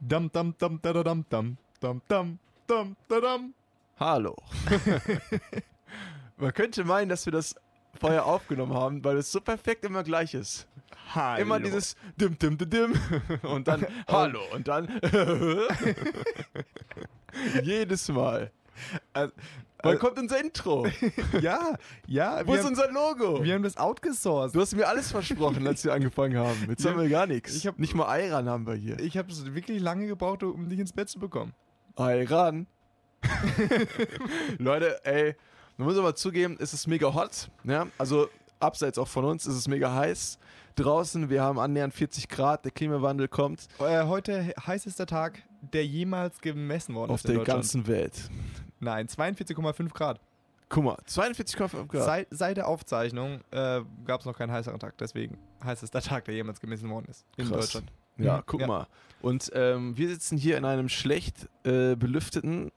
Dam dam dam da da dam dam dam dam dam da dam. Hallo. Man könnte meinen, dass wir das vorher aufgenommen haben, weil es so perfekt immer gleich ist. Hallo. Immer dieses dim dim dim dim und dann Hallo und dann jedes Mal. Also, Wann also- kommt unser Intro? ja, ja. Wo ist haben, unser Logo? wir haben das outgesourced. Du hast mir alles versprochen, als wir angefangen haben. Jetzt haben wir gar nichts. ich hab- Nicht mal Ayran haben wir hier. Ich habe es wirklich lange gebraucht, um dich ins Bett zu bekommen. Ayran. Leute, ey, man muss aber zugeben, es ist mega hot. Ja? Also abseits auch von uns ist es mega heiß. Draußen, wir haben annähernd 40 Grad, der Klimawandel kommt Äh, heute heißester Tag, der jemals gemessen worden auf ist in der ganzen Welt. Nein, 42,5 Grad. Guck mal, 42,5 Grad. Seit, seit der Aufzeichnung äh, gab es noch keinen heißeren Tag, deswegen heißester Tag, der jemals gemessen worden ist in Krass. Deutschland. Ja, Mhm. guck Ja. mal. Und ähm, wir sitzen hier in einem schlecht äh, belüfteten,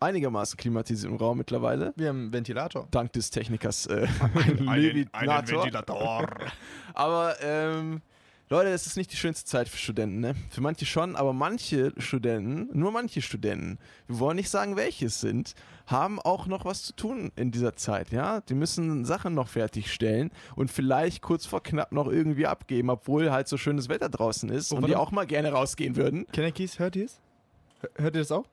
einigermaßen klimatisierten Raum mittlerweile. Wir haben einen Ventilator. Dank des Technikers äh, Levinator. Ventilator. Aber ähm, Leute, es ist nicht die schönste Zeit für Studenten, ne? Für manche schon, aber manche Studenten, nur manche Studenten, wir wollen nicht sagen, welche es sind, haben auch noch was zu tun in dieser Zeit, ja? Die müssen Sachen noch fertigstellen und vielleicht kurz vor knapp noch irgendwie abgeben, obwohl halt so schönes Wetter draußen ist Oh, und die auch mal gerne rausgehen würden. Kenneckys, hört ihr es? Hör- Hört ihr das auch?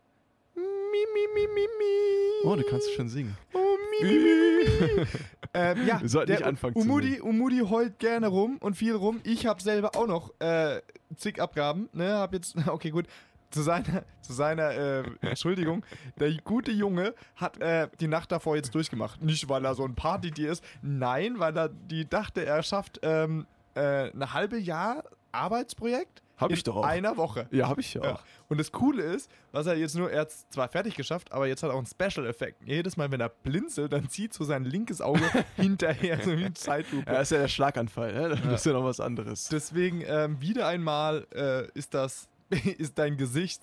Mi, mi, mi, mi. Oh, du kannst schon singen. Oh, mi, mi, mi, mi. ähm, ja, Wir sollten nicht anfangen zu Umudi, Umudi heult gerne rum und viel rum. Ich habe selber auch noch äh, zig Abgaben. Ne, hab jetzt, okay, gut. Zu seiner, zu seiner äh, Entschuldigung, der gute Junge hat äh, die Nacht davor jetzt durchgemacht. Nicht, weil er so ein Partytier ist, nein, weil er die dachte, er schafft ähm, äh, ein halbe Jahr Arbeitsprojekt Hab ich doch auch. einer Woche. Ja, habe ich ja Ja. auch. Und das Coole ist, was er jetzt nur, er hat zwar fertig geschafft, aber jetzt hat er auch einen Special-Effekt. Jedes Mal, wenn er blinzelt, dann zieht so sein linkes Auge hinterher, so wie ein Zeitlupe. Ja, ist ja der Schlaganfall, ne? Das ist ja noch was anderes. Deswegen, ähm, wieder einmal äh, ist das, ist dein Gesicht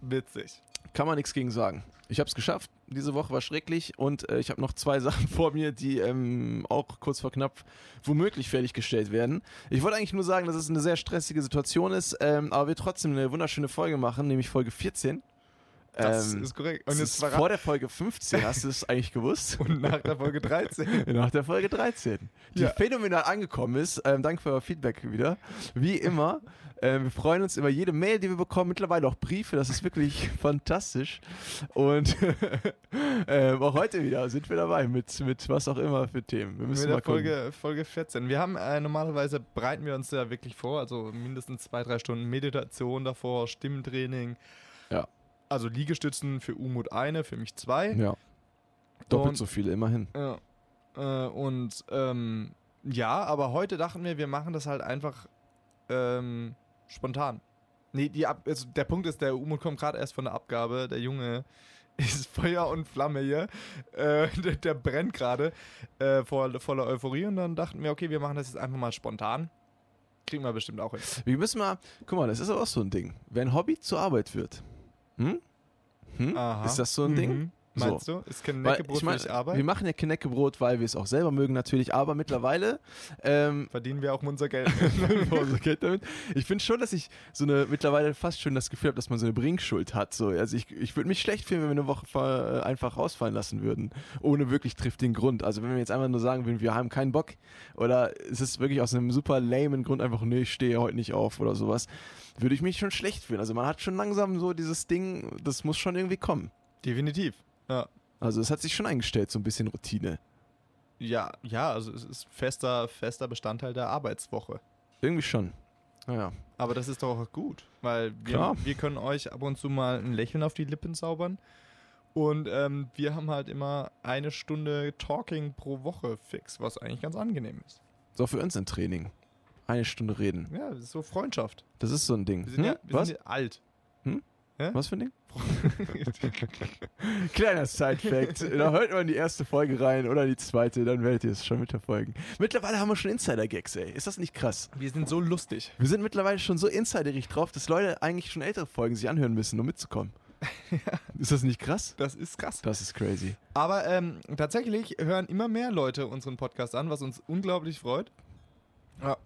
witzig. Kann man nichts gegen sagen. Ich habe es geschafft. Diese Woche war schrecklich und äh, ich habe noch zwei Sachen vor mir, die ähm, auch kurz vor knapp womöglich fertiggestellt werden. Ich wollte eigentlich nur sagen, dass es eine sehr stressige Situation ist, ähm, aber wir trotzdem eine wunderschöne Folge machen, nämlich Folge 14. Das Ähm, ist korrekt. Und ist vor der Folge 15, hast du es eigentlich gewusst? und nach der Folge 13. Nach der Folge 13. Die Ja. phänomenal angekommen ist. Ähm, danke für euer Feedback wieder. Wie immer. Ähm, wir freuen uns über jede Mail, die wir bekommen. Mittlerweile auch Briefe. Das ist wirklich fantastisch. Und ähm, auch heute wieder sind wir dabei mit, mit was auch immer für Themen. Wir müssen Mit mal der gucken. Folge, Folge 14. Wir haben äh, normalerweise bereiten wir uns ja wirklich vor, also mindestens zwei, drei Stunden Meditation davor, Stimmtraining. Also Liegestützen für Umut eine, für mich zwei. Ja. Doppelt Und- so viele, immerhin. Ja. Äh, und ähm, ja, aber heute dachten wir, wir machen das halt einfach ähm, spontan. Nee, die Ab also der Punkt ist, der Umut kommt gerade erst von der Abgabe. Der Junge ist Feuer und Flamme hier. Äh, der, der brennt gerade äh, vor, voller Euphorie. Und dann dachten wir, okay, wir machen das jetzt einfach mal spontan. Kriegen wir bestimmt auch hin. Wir müssen mal, guck mal, das ist aber auch so ein Ding. Wenn Hobby zur Arbeit wird, hm? Hm? Ist das so ein Mhm. Ding? Meinst du? Ist kein Weil, Neckebrot ich mein, für dich Arbeit? Wir machen ja Knäckebrot, weil wir es auch selber mögen natürlich, aber mittlerweile ähm, Verdienen wir auch unser Geld. unser Geld damit. Ich finde schon, dass ich so eine mittlerweile fast schon das Gefühl habe, dass man so eine Bringschuld hat. So. Also ich, ich würde mich schlecht fühlen, wenn wir eine Woche äh, einfach rausfallen lassen würden, ohne wirklich triftigen Grund. Also wenn wir jetzt einfach nur sagen würden, wir haben keinen Bock oder es ist wirklich aus einem super lamen Grund einfach, nee, ich stehe heute nicht auf oder sowas, würde ich mich schon schlecht fühlen. Also man hat schon langsam so dieses Ding, das muss schon irgendwie kommen. Definitiv. Ja. Also es hat sich schon eingestellt, so ein bisschen Routine. Ja, ja, also es ist fester, fester Bestandteil der Arbeitswoche. Irgendwie schon. Naja. Aber das ist doch auch gut, weil wir, Klar. wir können euch ab und zu mal ein Lächeln auf die Lippen zaubern. Und ähm, wir haben halt immer eine Stunde Talking pro Woche fix, was eigentlich ganz angenehm ist. So für uns ein Training. Eine Stunde reden. Ja, das ist so Freundschaft. Das ist so ein Ding. Wir sind, Hm? ja, wir Was? sind ja alt. Was für ein Ding? Kleiner Side-Fact. da hört man die erste Folge rein oder die zweite, dann werdet ihr es schon mitverfolgen. Mittlerweile haben wir schon Insider-Gags, ey. Ist das nicht krass? Wir sind so lustig. Wir sind mittlerweile schon so insiderig drauf, dass Leute eigentlich schon ältere Folgen sich anhören müssen, um mitzukommen. Ist das nicht krass? Das ist krass. Das ist crazy. Aber ähm, tatsächlich hören immer mehr Leute unseren Podcast an, was uns unglaublich freut. Ja.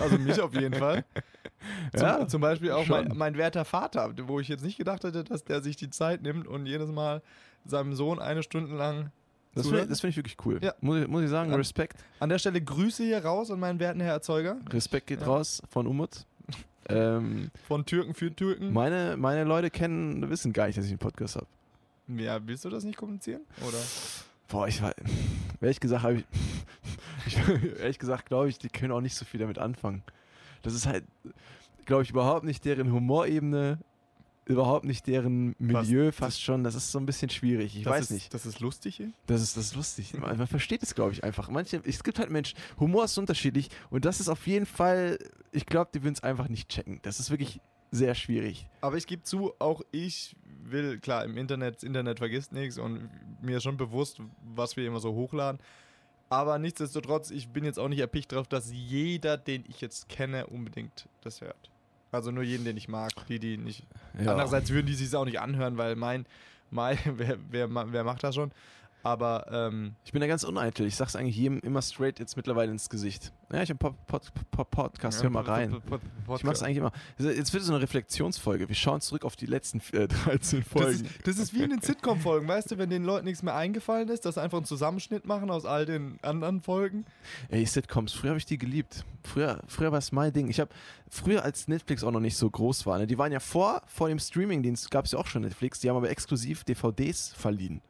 Also mich auf jeden Fall. Zum, Ja, zum Beispiel auch mein, mein werter Vater, wo ich jetzt nicht gedacht hätte, dass der sich die Zeit nimmt und jedes Mal seinem Sohn eine Stunde lang Das finde das find ich wirklich cool. Ja. Muss, ich, muss ich sagen, Ja. Respekt. An der Stelle Grüße hier raus an meinen werten Herr Erzeuger Respekt geht Ja. raus von Umut. ähm, von Türken für Türken. meine, meine Leute kennen, wissen gar nicht, dass ich einen Podcast habe. Ja, willst du das nicht kommunizieren? Oder? Boah, ich war. Ehrlich gesagt, habe ich, ich. Ehrlich gesagt, glaube ich, die können auch nicht so viel damit anfangen. Das ist halt, glaube ich, überhaupt nicht deren Humorebene, überhaupt nicht deren Milieu fast schon. Das ist so ein bisschen schwierig. Ich weiß ist, nicht. Das ist lustig. Das ist, das ist lustig. Man, man versteht es, glaube ich, einfach. Manche, es gibt halt Menschen, Humor ist unterschiedlich und das ist auf jeden Fall, ich glaube, die würden es einfach nicht checken. Das ist wirklich sehr schwierig. Aber ich gebe zu, auch ich will, klar, im Internet, das Internet vergisst nichts und mir ist schon bewusst, was wir immer so hochladen. Aber nichtsdestotrotz, ich bin jetzt auch nicht erpicht drauf, dass jeder, den ich jetzt kenne, unbedingt das hört. Also nur jeden, den ich mag, die, die nicht. Andererseits würden die sich auch nicht anhören, weil mein, mein wer, wer, wer macht das schon? Aber ähm, Ich bin da ganz uneitel. Ich sag's eigentlich jedem immer straight jetzt mittlerweile ins Gesicht. Ja, ich habe Pod, Pod, Pod, Podcast, hör mal rein. Ich mach's eigentlich immer. Jetzt wird es so eine Reflexionsfolge. Wir schauen zurück auf die letzten äh, 13 Das Folgen. ist, das ist wie in den Sitcom-Folgen, weißt du, wenn den Leuten nichts mehr eingefallen ist, dass sie einfach einen Zusammenschnitt machen aus all den anderen Folgen. Ey, Sitcoms, früher habe ich die geliebt. Früher, früher war es mein Ding. Ich habe früher, als Netflix auch noch nicht so groß war, ne, die waren ja vor, vor dem Streamingdienst, gab es ja auch schon Netflix, die haben aber exklusiv DVDs verliehen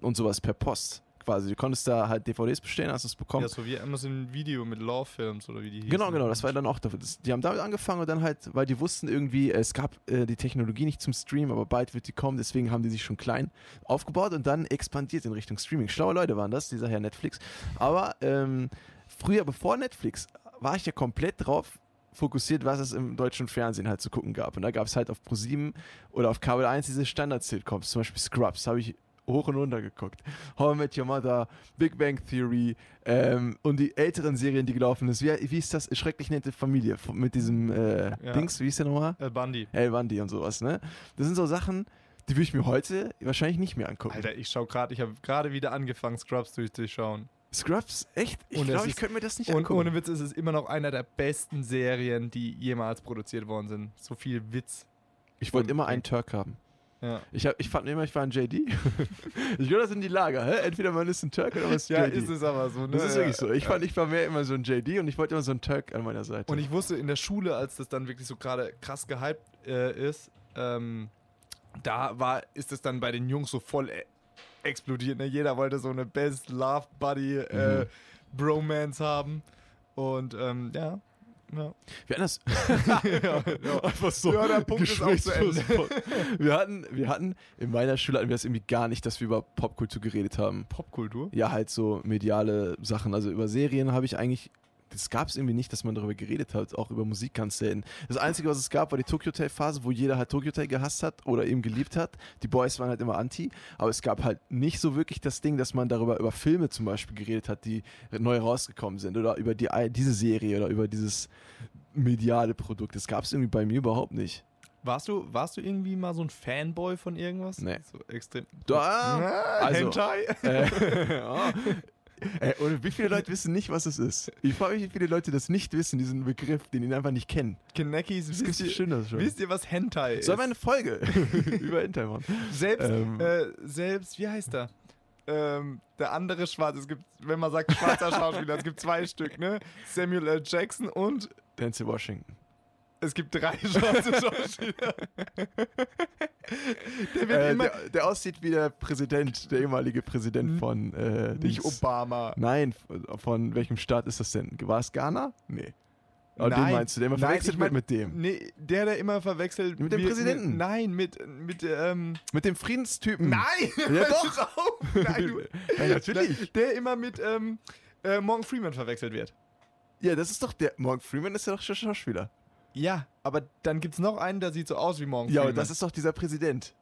und sowas per Post. Quasi, du konntest da halt DVDs bestellen, hast es bekommen. Ja, so wie Amazon Video mit Love Films oder wie die hießen. Genau, genau, das war dann auch dafür. Die haben damit angefangen und dann halt, weil die wussten irgendwie, es gab äh, die Technologie nicht zum Stream, aber bald wird die kommen, deswegen haben die sich schon klein aufgebaut und dann expandiert in Richtung Streaming. Schlaue Leute waren das, dieser Herr Netflix. Aber ähm, früher, bevor Netflix, war ich ja komplett drauf fokussiert, was es im deutschen Fernsehen halt zu gucken gab. Und da gab es halt auf Pro7 oder auf Kabel 1 diese Standard-Sitcoms, zum Beispiel Scrubs, habe ich hoch und runter geguckt. How I Met Your Mother, Big Bang Theory ähm, und die älteren Serien, die gelaufen ist. Wie, wie ist das? Schrecklich nette Familie mit diesem äh, Ja. Dings, wie ist der nochmal? Äh, Bundy. El Bundy und sowas, ne? Das sind so Sachen, die würde ich mir heute wahrscheinlich nicht mehr angucken. Alter, ich schau gerade, ich habe gerade wieder angefangen, Scrubs durchzuschauen. Scrubs, echt? Ich glaube, ich könnte mir das nicht Und angucken. ohne Witz ist es immer noch einer der besten Serien, die jemals produziert worden sind. So viel Witz. ich wollte immer einen Turk haben. Ja, Ich, hab, ich fand immer, ich war ein JD. ich glaube, das sind die Lager. Hä? Entweder man ist ein Turk oder man ist ja JD. ist es aber so. Ne? das ist Ja. wirklich so. Ich fand, ich war mehr immer so ein JD und ich wollte immer so einen Turk an meiner Seite. Und ich wusste in der Schule, als das dann wirklich so gerade krass gehypt äh, ist, ähm, da war, ist es dann bei den Jungs so voll äh, explodiert. Ne? Jeder wollte so eine Best Love Buddy äh, Mhm. Bromance haben. Und ähm, ja. Ja. wir hatten das ja, ja. einfach so. Ja, der Punkt ist auch zu Ende. wir, hatten, wir hatten, in meiner Schule hatten wir das irgendwie gar nicht, dass wir über Popkultur geredet haben. Popkultur. Ja, halt so mediale Sachen. Also über Serien habe ich eigentlich. Das gab es irgendwie nicht, dass man darüber geredet hat. Auch über Musik ganz selten. Das Einzige, was es gab, war die Tokyo Hotel Phase, wo jeder halt Tokyo Hotel gehasst hat oder eben geliebt hat. Die Boys waren halt immer anti. Aber es gab halt nicht so wirklich das Ding, dass man darüber über Filme zum Beispiel geredet hat, die neu rausgekommen sind. Oder über die, diese Serie oder über dieses mediale Produkt. Das gab es irgendwie bei mir überhaupt nicht. Warst du, warst du irgendwie mal so ein Fanboy von irgendwas? Nee. So extrem. Da, also- Hentai? Äh, ja. Ey, und wie viele Leute wissen nicht, was es ist? Ich frage mich, wie viele Leute das nicht wissen, diesen Begriff, den die einfach nicht kennen. Wisst gibt ihr, bestimmt das schon. wisst ihr, was Hentai ist? Sollen wir eine Folge über Hintergrund machen? Selbst, Ähm. äh, selbst, wie heißt der? Ähm, der andere Schwarz, es gibt, wenn man sagt schwarzer Schauspieler, es gibt zwei Stück, ne? Samuel L. Jackson und Denzel Washington. Es gibt drei schwarze Schauspieler. der Äh, immer, der, der aussieht wie der Präsident, der ehemalige Präsident von. Äh, nicht Dings. Obama. Nein, von, welchem Staat ist das denn? War es Ghana? Nee. Den Nein, meinst du, der immer nein, verwechselt ich mein- wird mit dem. Nee, der, der immer verwechselt Mit dem wird Präsidenten? Mit, nein, mit, mit, ähm, Mit dem Friedenstypen. nein! Ja, doch! Auf. Nein, du, Ja, natürlich. Der immer mit, ähm, äh, Morgan Freeman verwechselt wird. Ja, das ist doch der. Morgan Freeman ist ja doch Schauspieler. Ja, aber dann gibt's noch einen, der sieht so aus wie Morgan Ja, Freeman. aber das ist doch dieser Präsident.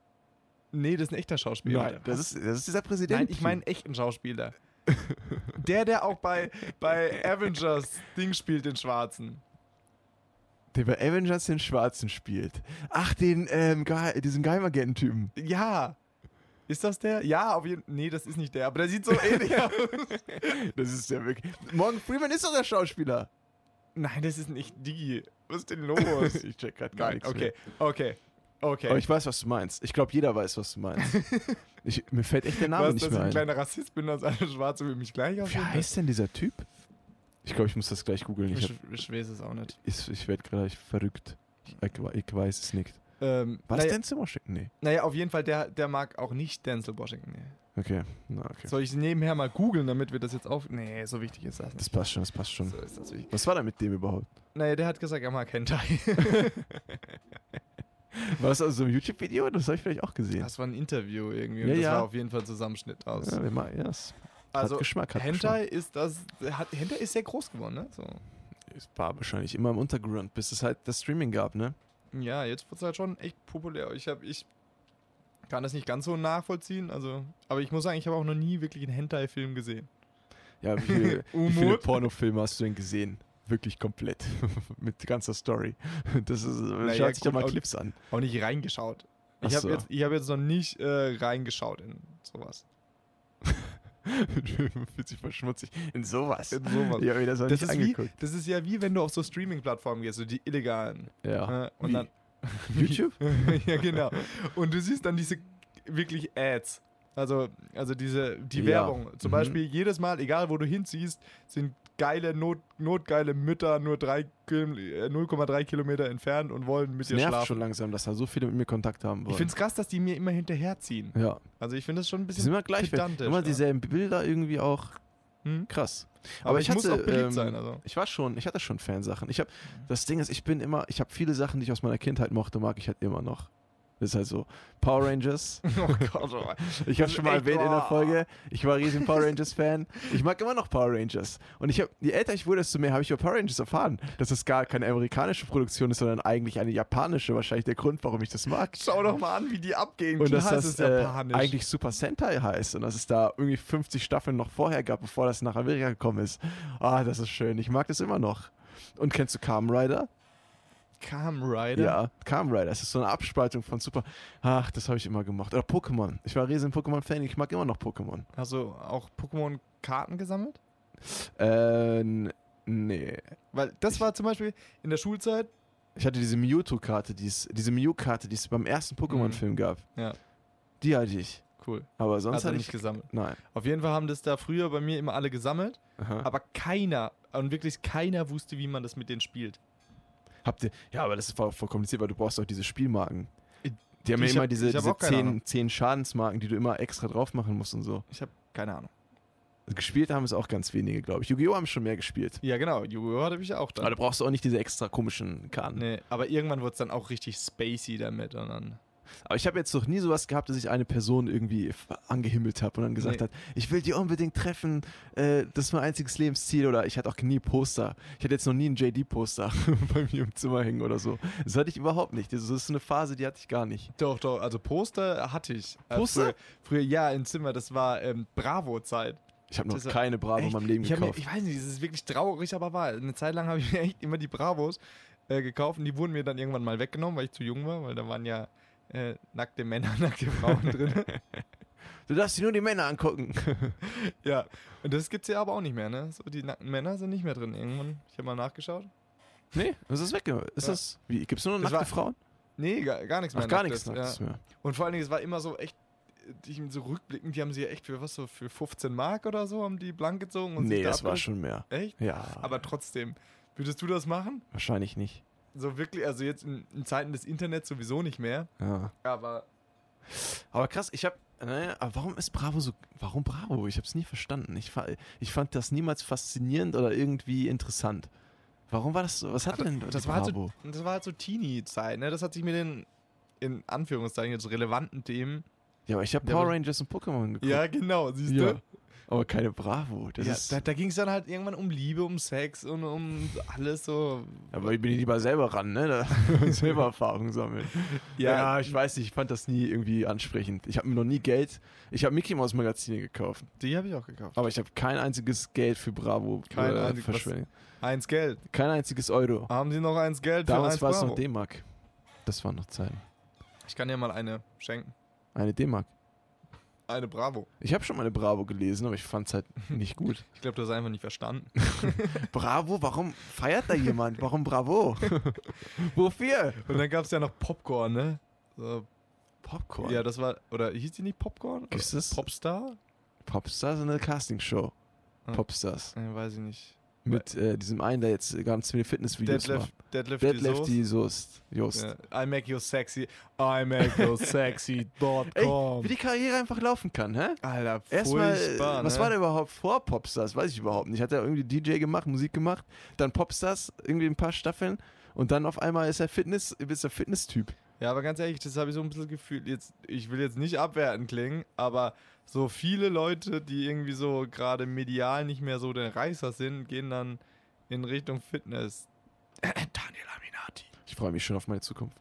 Nee, das ist ein echter Schauspieler. Nein, das ist, das ist dieser Präsident. Nein, ich meine einen echten Schauspieler. der, der auch bei, bei Avengers Ding spielt, den Schwarzen. Der bei Avengers den Schwarzen spielt. Ach, den, ähm, Gehe- diesen Geheimagententypen. Ja. Ist das der? Ja, auf jeden Fall. Nee, das ist nicht der, aber der sieht so ähnlich aus. Das ist ja wirklich. Morgan Freeman ist doch der Schauspieler. Nein, das ist nicht die. Was ist denn los? ich check grad gar Nein, nichts okay, mehr. okay, okay. Aber ich weiß, was du meinst. Ich glaube, jeder weiß, was du meinst. ich, mir fällt echt der Name Was, nicht dass mehr ich ein ein. kleiner Rassist bin, dass alle Schwarze wie mich gleich Wie aussehen? heißt denn dieser Typ? Ich glaube, ich muss das gleich googeln. Ich, Ich, ich weiß es auch nicht. ich, ich werde gleich verrückt. Ich, ich weiß es nicht. Ähm, War das naja, Denzel Washington? Nee. naja, auf jeden Fall, der, der mag auch nicht Denzel Washington. Nee. Okay, na okay. Soll ich nebenher mal googeln, damit wir das jetzt auf... Nee, so wichtig ist das Das nicht. passt schon, das passt schon. So ist das wichtig. Was war da mit dem überhaupt? Naja, der hat gesagt, er mag Hentai. War das also so ein YouTube-Video? Das habe ich vielleicht auch gesehen. Das war ein Interview irgendwie. Und Ja, das ja. war auf jeden Fall ein Zusammenschnitt aus. Ja, wir ma- ja, es also, hat Geschmack. Hat Hentai ist das... Hat, Hentai ist sehr groß geworden, ne? So. Geschmack. Es war wahrscheinlich immer im Untergrund, bis es halt das Streaming gab, ne? Ja, jetzt wird es halt schon echt populär. Ich habe, ich kann das nicht ganz so nachvollziehen, also, aber ich muss sagen, ich habe auch noch nie wirklich einen Hentai-Film gesehen. Ja, wie, viel, wie viele? Pornofilme hast du denn gesehen? Wirklich komplett. Mit ganzer Story. Das ist, Naja, schaut sich ja mal Clips an. Auch nicht reingeschaut. Ich habe so. jetzt, ich hab jetzt noch nicht äh, reingeschaut in sowas. Fühlt sich voll schmutzig. In sowas. In sowas. Ja, mir das Das nicht ist, wie, angeguckt. das ist ja wie wenn du auf so Streaming-Plattformen gehst, so die illegalen. Ja. Äh, und Wie? dann, YouTube? ja, genau. Und du siehst dann diese wirklich Ads. Also, also diese, die Ja. Werbung. Zum Mhm. Beispiel jedes Mal, egal wo du hinziehst, sind geile, not, notgeile Mütter nur drei Kil- äh, 0,3 Kilometer entfernt und wollen mit Es dir nervt schlafen. schon langsam, dass da so viele mit mir Kontakt haben wollen. Ich finde es krass, dass die mir immer hinterherziehen. ja. Also ich finde das schon ein bisschen sind immer gleich. pedantisch, Immer dieselben Bilder irgendwie auch. Hm? Krass. Aber, ich, muss hatte, auch beliebt ähm, sein. Also. Ich war schon, ich hatte schon Fansachen. Ich habe, das Ding ist, ich bin immer, ich habe viele Sachen, die ich aus meiner Kindheit mochte, mag ich halt immer noch. Das ist halt so. Power Rangers. Oh Gott, oh. Ich habe schon mal erwähnt in der oh. Folge, ich war riesen Power Rangers Fan. Ich mag immer noch Power Rangers. Und ich habe, je älter ich wurde, desto mehr habe ich über Power Rangers erfahren, dass es gar keine amerikanische Produktion ist, sondern eigentlich eine japanische. Wahrscheinlich der Grund, warum ich das mag. Schau doch mal an, wie die abgehen. Und Klar dass ist das es äh, eigentlich Super Sentai heißt und dass es da irgendwie 50 Staffeln noch vorher gab, bevor das nach Amerika gekommen ist. Ah, das ist schön. Ich mag das immer noch. Und kennst du Kamen Rider? Kamen Rider. Ja, Kamen Rider. Das ist so eine Abspaltung von Super. Ach, das habe ich immer gemacht. Oder Pokémon. Ich war riesen Pokémon-Fan. Ich mag immer noch Pokémon. Hast du auch Pokémon-Karten gesammelt? Äh, nee. Weil das war zum Beispiel in der Schulzeit. Ich hatte diese Mewtwo-Karte, die es- diese Mew-Karte, die es beim ersten Pokémon-Film gab. Ja. Die hatte ich. Cool. Aber sonst Also hatte nicht ich. gesammelt. Nein. Auf jeden Fall haben das da früher bei mir immer alle gesammelt, Aha. aber keiner, und wirklich keiner wusste, wie man das mit denen spielt. Habt ihr. Ja, aber das ist voll, voll kompliziert, weil du brauchst auch diese Spielmarken. Ich- Die haben ja immer hab- diese, diese auch keine Ahnung. 10, 10 Schadensmarken, die du immer extra drauf machen musst und so. Ich habe keine Ahnung. Gespielt haben es auch ganz wenige, glaube ich. Yu-Gi-Oh! haben schon mehr gespielt. Ja, genau. Yu-Gi-Oh! hatte ich auch dann. Aber da brauchst du auch nicht diese extra komischen Karten. Nee, aber irgendwann wurde es dann auch richtig spacey damit und dann. Aber ich habe jetzt noch nie sowas gehabt, dass ich eine Person irgendwie angehimmelt habe und dann gesagt Nee. hat, ich will die unbedingt treffen, äh, das ist mein einziges Lebensziel. Oder ich hatte auch nie Poster. Ich hatte jetzt noch nie ein JD-Poster bei mir im Zimmer hängen oder so. Das hatte ich überhaupt nicht. Das ist eine Phase, die hatte ich gar nicht. Doch, doch, also Poster hatte ich. Äh, Poster? Früher, früher ja, im Zimmer, das war ähm, Bravo-Zeit. Ich habe noch Das keine Bravo in Echt? meinem Leben ich hab mir, gekauft. Ich weiß nicht, das ist wirklich traurig, aber wahr. Eine Zeit lang habe ich mir echt immer die Bravos äh, gekauft und die wurden mir dann irgendwann mal weggenommen, weil ich zu jung war, weil da waren ja äh, nackte Männer, nackte Frauen drin. du darfst dir nur die Männer angucken. ja, und das gibt's ja aber auch nicht mehr, ne? So, die nackten Männer sind nicht mehr drin irgendwann. Ich habe mal nachgeschaut. nee, das ist weg. Ist Ja. das, wie, gibt's nur noch Das nackte war- Frauen? Nee, gar, gar nichts mehr. Ach, gar nichts Ja. mehr. Und vor allen Dingen, es war immer so echt, die so rückblickend, die haben sie ja echt für was so, für 15 Mark oder so, haben die blank gezogen und Nee, sich da das war schon mehr. Echt? Ja, Aber trotzdem, würdest du das machen? wahrscheinlich nicht. So wirklich, also jetzt in, in Zeiten des Internets sowieso nicht mehr. Ja. Aber Aber krass, ich habe, naja, aber warum ist Bravo so, warum Bravo? Ich habe es nie verstanden. Ich, ich fand das niemals faszinierend oder irgendwie interessant. Warum war das so? Was hat Ja, denn das die war halt so- Bravo? das war halt so Teenie-Zeit, ne? Das hat sich mit den, in Anführungszeichen, jetzt relevanten Themen. ja, aber ich habe Power Rangers und Pokémon geguckt. Ja, genau, siehst Ja. du? Aber keine Bravo. Das Ja, ist, da da ging es dann halt irgendwann um Liebe, um Sex und um alles so. aber ich bin lieber selber ran, ne? Da, selber Erfahrung sammeln. Ja, ich weiß nicht, ich fand das nie irgendwie ansprechend. Ich habe mir noch nie Geld, ich habe Mickey Mouse Magazine gekauft, Die habe ich auch gekauft. aber ich habe kein einziges Geld für Bravo Kein äh, verschwendet. Eins Geld. Kein einziges Euro. Haben Sie noch eins Geld Damals war es noch? D-Mark. Das waren noch Zeiten. Ich kann dir mal eine schenken. Eine D-Mark. Eine Bravo. Ich habe schon mal eine Bravo gelesen, aber ich fand es halt nicht gut. Ich glaube, du hast einfach nicht verstanden. Bravo, warum feiert da jemand? Warum Bravo? Wofür? Und dann gab es ja noch Popcorn, ne? So, Popcorn. ja, das war, oder hieß die nicht Popcorn? Gibt's das? Popstar? Popstars eine Castingshow. Ah. Popstars. Äh, weiß ich nicht. Mit äh, diesem einen, der jetzt ganz viele Fitnessvideos Deadlift, macht. Deadlift, Deadlift die Soest. Jost. Ja, I make you sexy. I make you sexy.com. Wie die Karriere einfach laufen kann, hä? Alter, Erstmal, furchtbar, was ne? war da überhaupt vor Popstars? Weiß ich überhaupt nicht. Hat er irgendwie DJ gemacht, Musik gemacht, dann Popstars, irgendwie ein paar Staffeln und dann auf einmal ist er Fitness, ist er Fitness-Typ. Ja, aber ganz ehrlich, das habe ich so ein bisschen gefühlt. Jetzt, ich will jetzt nicht abwertend klingen, aber so viele Leute, die irgendwie so gerade medial nicht mehr so der Reißer sind, gehen dann in Richtung Fitness. Daniel Aminati. Ich freue mich schon auf meine Zukunft.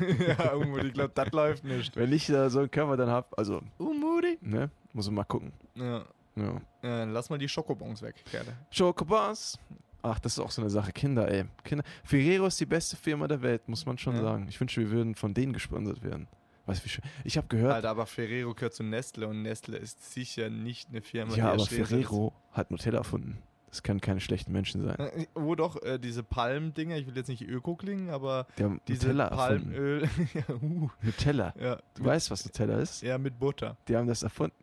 ja, irgendwo, ich glaube, das läuft nicht. Wenn ich da so einen Körper dann habe, also, Umudi. ne, muss man mal gucken. Ja. Ja. Äh, lass mal die Schokobons weg, Kerle. Chocobons. Ach, das ist auch so eine Sache. Kinder, ey. Kinder. Ferrero ist die beste Firma der Welt, muss man schon Ja. sagen. Ich wünsche, wir würden von denen gesponsert werden. Du, wie schön. Ich habe gehört, Alter, aber Ferrero gehört zu Nestle und Nestle ist sicher nicht eine Firma, ja, die aber Ferrero hat Nutella erfunden. Das können keine schlechten Menschen sein. ist. Äh, Oh doch, äh, diese Palmdinger, ich will jetzt nicht Öko klingen, aber Die haben diese Nutella. Palmöl. ja, uh, Nutella. ja, Du mit, weißt, was Nutella ist? ja, mit Butter. Die haben das erfunden.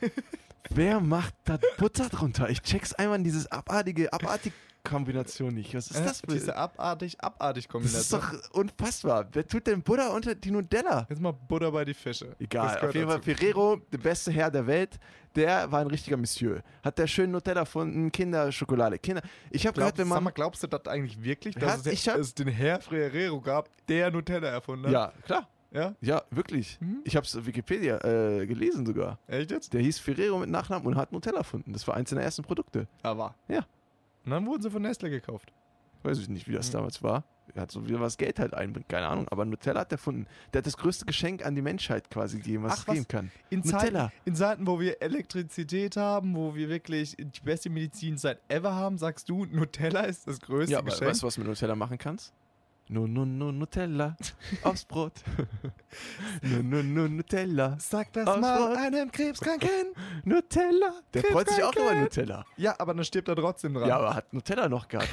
Wer macht da Butter drunter? Ich check's einmal in dieses abartige, abartige Kombination nicht. Was ist Äh, das für Diese abartig, abartig Das ist Kombination. doch unfassbar. Wer tut denn Butter unter die Nutella? Jetzt mal Butter bei die Fische. Egal, auf jeden Fall. Ferrero, der beste Herr der Welt, der war ein richtiger Monsieur. Hat der schön Nutella erfunden, Kinderschokolade. Kinder, ich habe gehört, wenn sag man... mal, glaubst du das eigentlich wirklich, dass es, ich hab- es den Herr Ferrero gab, der Nutella erfunden hat? Ja, klar. Ja? Ja, wirklich. Mhm. Ich habe es Wikipedia äh, gelesen sogar. Echt jetzt? Der hieß Ferrero mit Nachnamen und hat Nutella erfunden. Das war eins seiner ersten Produkte. Aber. Ja. Und dann wurden sie von Nestle gekauft. Weiß ich nicht, wie das Mhm. damals war. Er hat so wieder was Geld halt einbringt, keine Ahnung. Aber Nutella hat er erfunden. Der hat das größte Geschenk an die Menschheit quasi gegeben, was Ach, es was? geben kann. In Zeiten, Nutella. in Zeiten, wo wir Elektrizität haben, wo wir wirklich die beste Medizin seit ever haben, sagst du, Nutella ist das größte Ja, aber Geschenk. weißt du, was du mit Nutella machen kannst? No, no, no, Nutella aufs Brot. no, no, no, Nutella. Sag das Aus mal Rot. einem Krebskranken. Nutella. Der freut sich auch über. Nutella. Ja, aber dann stirbt er trotzdem dran. Ja, aber hat Nutella noch gehabt.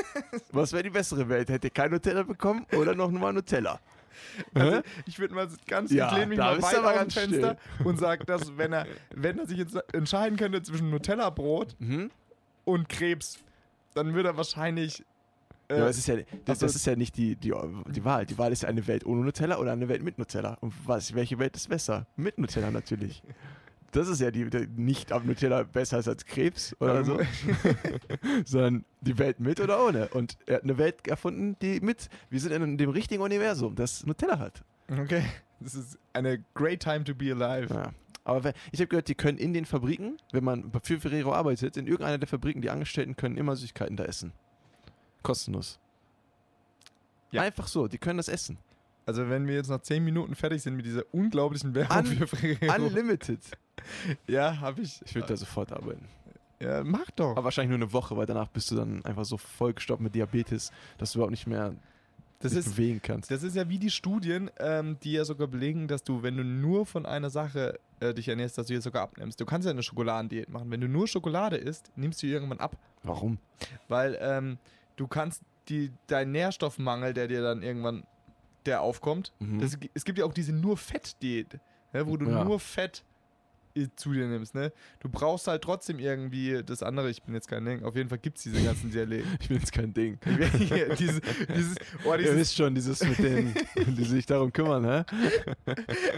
Was wäre die bessere Welt? Hätte kein Nutella bekommen oder noch mal Nutella? Also, ich würde mal ganz, Ja, ich lehne mich mal weit aus dem Fenster und sage, dass wenn er, wenn er sich jetzt entscheiden könnte zwischen Nutella-Brot Mhm. und Krebs, dann würde er wahrscheinlich. Äh, Ja, aber es ist ja, das, das ist ja nicht die, die, die Wahl. Die Wahl ist ja eine Welt ohne Nutella oder eine Welt mit Nutella. Und was, welche Welt ist besser? Mit Nutella natürlich. Das ist ja die, die nicht ab Nutella besser ist als Krebs oder so, sondern die Welt mit oder ohne. Und er hat eine Welt erfunden, die mit. Wir sind in dem richtigen Universum, das Nutella hat. okay, das ist eine great time to be alive. Ja. Aber ich habe gehört, die können in den Fabriken, wenn man für Ferrero arbeitet, in irgendeiner der Fabriken, die Angestellten können immer Süßigkeiten da essen. Kostenlos. Ja. Einfach so, die können das essen. Also wenn wir jetzt nach 10 Minuten fertig sind mit dieser unglaublichen Werbung Un- für Ferrero. Unlimited. ja, habe ich. Ich würde da sofort arbeiten. ja, mach doch. Aber wahrscheinlich nur eine Woche, weil danach bist du dann einfach so vollgestoppt mit Diabetes, dass du überhaupt nicht mehr das ist, bewegen kannst. Das ist ja wie die Studien, ähm, die ja sogar belegen, dass du, wenn du nur von einer Sache äh, dich ernährst, dass du jetzt sogar abnimmst. Du kannst ja eine Schokoladendiät machen. Wenn du nur Schokolade isst, nimmst du irgendwann ab. Warum? Weil ähm, du kannst die, deinen Nährstoffmangel, der dir dann irgendwann der aufkommt, Mhm. das, es gibt ja auch diese nur Fett-Diät, ne, wo du Ja. nur Fett i- zu dir nimmst. Ne? Du brauchst halt trotzdem irgendwie das andere, ich bin jetzt kein Ding, auf jeden Fall gibt es diese ganzen Diäten. Ich bin jetzt kein Ding. dieses, dieses, oh, Ihr dieses wisst schon, dieses mit denen, die sich darum kümmern, hä?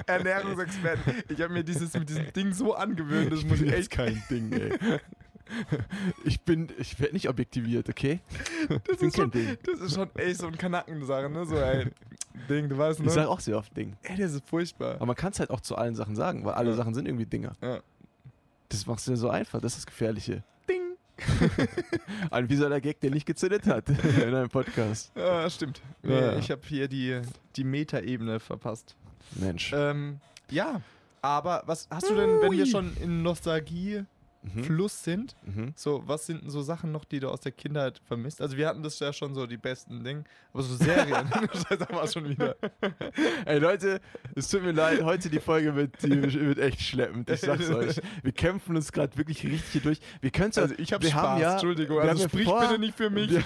Ernährungsexperten. Ich habe mir dieses mit diesem Ding so angewöhnt, das muss ich jetzt echt. kein Ding, ey. Ich bin, ich werde nicht objektiviert, okay? Das ist, schon, das ist schon echt so ein Kanackensache, ne? So, ey, Ding, du weißt, Ich sage ne? auch sehr oft Ding. Ey, das ist furchtbar. Aber man kann es halt auch zu allen Sachen sagen, weil alle Ja. Sachen sind irgendwie Dinger. Ja. Das machst du dir so einfach, das ist das Gefährliche. Ding. Ein visueller Gag, der nicht gezündet hat in einem Podcast. Ja, stimmt. Nee, Ja. Ich habe hier die, die Metaebene verpasst. Mensch. Ähm, ja, aber was hast du denn, wenn wir schon in Nostalgie Mhm. Fluss sind. Mhm. So, was sind denn so Sachen noch, die du aus der Kindheit vermisst? Also wir hatten das ja schon so die besten Dinge, aber so Serien, das war schon wieder. Ey Leute, es tut mir leid, heute die Folge wird, die wird echt schleppend, ich sag's euch. Wir kämpfen uns gerade wirklich richtig hier durch. Wir können Also ich habe wir Spaß, haben ja, Entschuldigung, also ja sprich vor- bitte nicht für mich. Wir,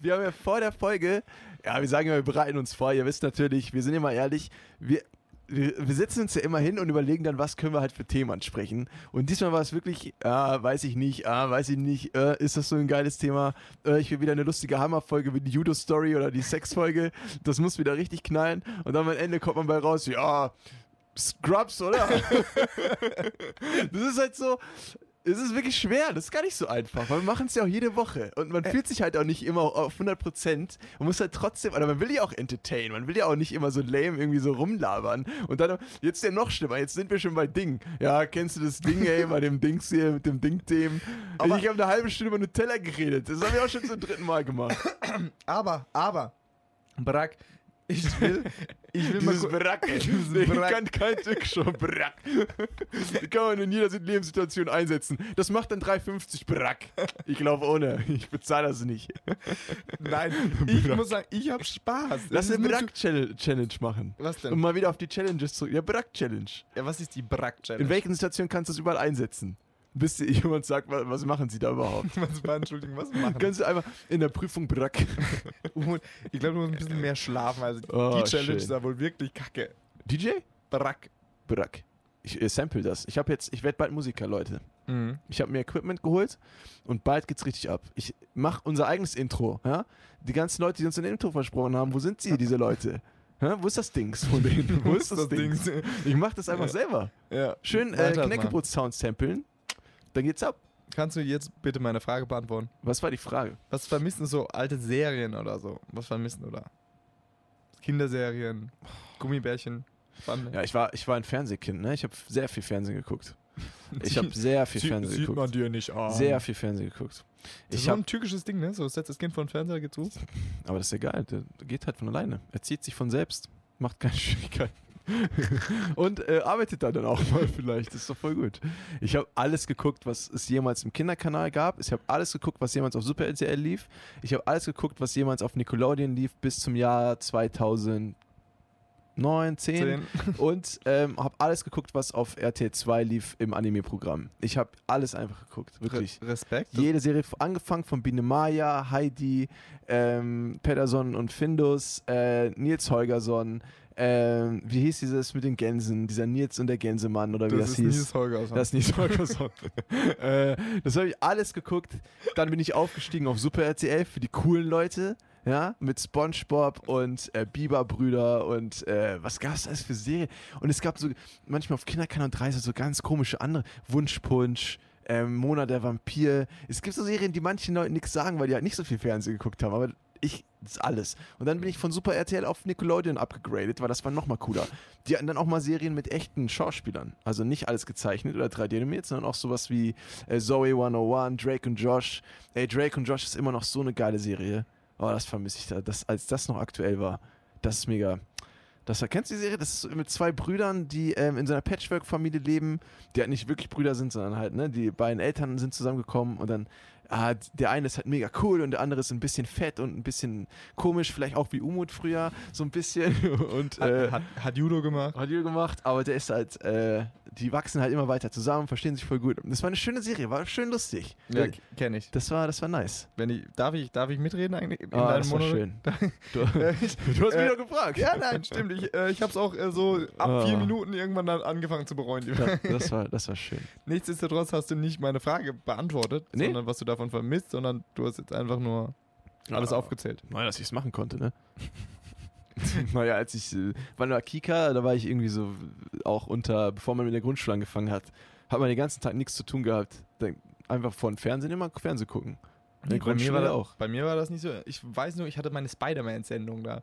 wir haben ja vor der Folge, ja, wir sagen ja, wir bereiten uns vor. Ihr wisst natürlich, wir sind immer ehrlich, wir, wir, setzen uns ja immer hin und überlegen dann, was können wir halt für Themen ansprechen. Und diesmal war es wirklich, ah, weiß ich nicht, ah, weiß ich nicht, äh, ist das so ein geiles Thema? Äh, ich will wieder eine lustige Hammerfolge wie die Judo-Story oder die Sex-Folge. Das muss wieder richtig knallen. Und dann am Ende kommt man bei raus, ja, Scrubs, oder? das ist halt so. Es ist wirklich schwer, das ist gar nicht so einfach, weil wir machen es ja auch jede Woche und man fühlt sich halt auch nicht immer auf 100%. Man muss halt trotzdem, oder man will ja auch entertainen, man will ja auch nicht immer so lame irgendwie so rumlabern. Und dann, jetzt ja noch schlimmer, jetzt sind wir schon bei Ding. Ja, kennst du das Ding, ey, bei dem Dings hier, mit dem Ding-Themen? Ich habe eine halbe Stunde über Nutella geredet, das haben wir auch schon zum dritten Mal gemacht. Aber, aber, Brack, ich will, ich will mal Dieses Brack, ey. Dieses Nee, Brack. kann kein Stück schon Brack. Die kann man in jeder Lebenssituation einsetzen. Das macht dann 3,50 Brack. Ich laufe ohne. Ich bezahle das nicht. Nein, ich Brack. muss sagen, ich habe Spaß. Lass Das eine Brack-Challenge machen. Was Und denn? mal wieder auf die Challenges zurück. Ja, Brack-Challenge. Ja, was ist die Brack-Challenge? In welchen Situationen kannst du es überall einsetzen? Bis dir jemand sagt, wa- was machen sie da überhaupt? Was Entschuldigung, was machen? Kannst du einfach in der Prüfung Brack. Und ich glaube, du musst ein bisschen mehr schlafen. Also Oh, die Challenge ist da wohl wirklich kacke. DJ? Brack. Brack. Ich äh, sample das. Ich habe jetzt, ich werde bald Musiker, Leute. Mhm. Ich habe mir Equipment geholt und bald geht's richtig ab. Ich mache unser eigenes Intro. Ja? Die ganzen Leute, die uns ein Intro versprochen haben, wo sind sie, diese Leute? Ja? Wo ist das Dings von denen? Wo ist das, Dings? Ich mache das einfach Ja. selber. Ja. Schön äh. Knäckebrot-Sound samplen. Dann geht's ab. Kannst du jetzt bitte meine Frage beantworten? Was war die Frage? Was vermissen so alte Serien oder so? Was vermissen oder? Kinderserien, Gummibärchen, Bande. Ja, ich war, ich war ein Fernsehkind, ne? Ich habe sehr viel Fernsehen geguckt. Ich habe sehr viel Fernsehen geguckt. dir nicht an. Sehr viel Fernsehen geguckt. Das ist Ich so hab, ein türkisches Ding, ne? So setzt das Kind vor den Fernseher, geht zu. aber das ist egal, der, der geht halt von alleine. Er zieht sich von selbst, macht keine Schwierigkeiten. Und äh, arbeitet da dann auch mal vielleicht. Das ist doch voll gut. Ich habe alles geguckt, was es jemals im Kinderkanal gab. Ich habe alles geguckt, was jemals auf Super RTL lief. Ich habe alles geguckt, was jemals auf Nickelodeon lief bis zum Jahr 2009, 10. Zehn. Und ähm, habe alles geguckt, was auf RTL 2 lief im Anime-Programm. Ich habe alles einfach geguckt, wirklich. Re Respekt. Jede Serie, angefangen von Biene Maya, Heidi, ähm, Pederson und Findus, äh, Nils Holgersson, ähm, wie hieß dieses mit den Gänsen, dieser Nils und der Gänsemann oder wie das das, ist hieß. Nils Holgersson. Das ist Nils Holgersson. äh, das habe ich alles geguckt. Dann bin ich aufgestiegen auf Super RTL für die coolen Leute. Ja, mit SpongeBob und äh, Biber-Brüder und äh, was gab es alles für Serien? Und es gab so manchmal auf Kinderkanal 3 so ganz komische andere. Wunschpunsch, ähm, Mona der Vampir. Es gibt so Serien, die manchen Leuten nichts sagen, weil die halt nicht so viel Fernsehen geguckt haben. Aber ich, das ist alles. Und dann bin ich von Super RTL auf Nickelodeon abgegradet, weil das war nochmal cooler. Die hatten dann auch mal Serien mit echten Schauspielern. Also nicht alles gezeichnet oder 3D-animiert, sondern auch sowas wie äh, Zoe 101, Drake und Josh. Ey, Drake und Josh ist immer noch so eine geile Serie. Oh, das vermisse ich da. Das, als das noch aktuell war. Das ist mega. Das, kennst du die Serie? Das ist mit zwei Brüdern, die ähm, in so einer Patchwork-Familie leben, die halt nicht wirklich Brüder sind, sondern halt, ne, die beiden Eltern sind zusammengekommen und dann, ah, der eine ist halt mega cool und der andere ist ein bisschen fett und ein bisschen komisch, vielleicht auch wie Umut früher, so ein bisschen. Und äh, hat, hat, hat Judo gemacht. hat Judo gemacht, aber der ist halt, äh, die wachsen halt immer weiter zusammen, verstehen sich voll gut. Das war eine schöne Serie, war schön lustig. Ja, Äh, kenne ich. Das war, das war nice. Wenn ich. Darf ich, darf ich mitreden eigentlich? In Ah, deinem das war schön. Du, ich- du hast mich Äh, doch gefragt. Ja, nein, stimmt. Ich, äh, ich habe es auch äh, so ab Ah. vier Minuten irgendwann dann angefangen zu bereuen. Ja, das, war, das war schön. Nichtsdestotrotz hast du nicht meine Frage beantwortet, Nee. sondern was du davon vermisst, sondern du hast jetzt einfach nur alles Ja. aufgezählt. Naja, dass ich es machen konnte, ne? naja, als ich äh, war der Kika, da war ich irgendwie so auch unter, bevor man mit der Grundschule angefangen hat, hat man den ganzen Tag nichts zu tun gehabt. Einfach vor dem Fernsehen immer Fernsehen gucken. Der bei, mir war das, auch. bei mir war das nicht so. Ich weiß nur, ich hatte meine Spider-Man-Sendung da. Da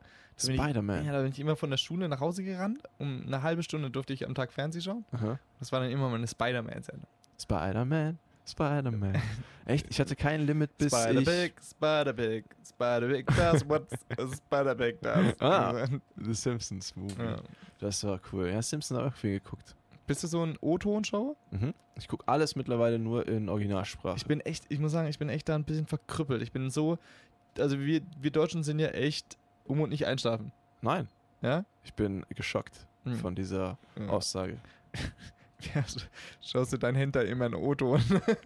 Spider-Man. Ja, da bin ich immer von der Schule nach Hause gerannt. Um eine halbe Stunde durfte ich am Tag Fernsehen schauen. Aha. Das war dann immer meine Spider-Man-Sendung. Spider-Man, Spider-Man. Echt? Ich hatte kein Limit bis ich... Spider-Big, Spider-Big, Spider-Big does what Spider-Big does. Ah. The Simpsons Movie. Ja. Das war cool. Ja, Simpsons habe ich auch viel geguckt. Bist du so ein O-Ton-Schauer? Mhm. Ich gucke alles mittlerweile nur in Originalsprache. Ich bin echt, ich muss sagen, ich bin echt da ein bisschen verkrüppelt. Ich bin so, also wir, wir Deutschen sind ja echt um und nicht einschlafen. Nein, Ja? ich bin geschockt Hm. von dieser Ja. Aussage. Ja, sch- schaust du dein Hinter immer in O-Ton.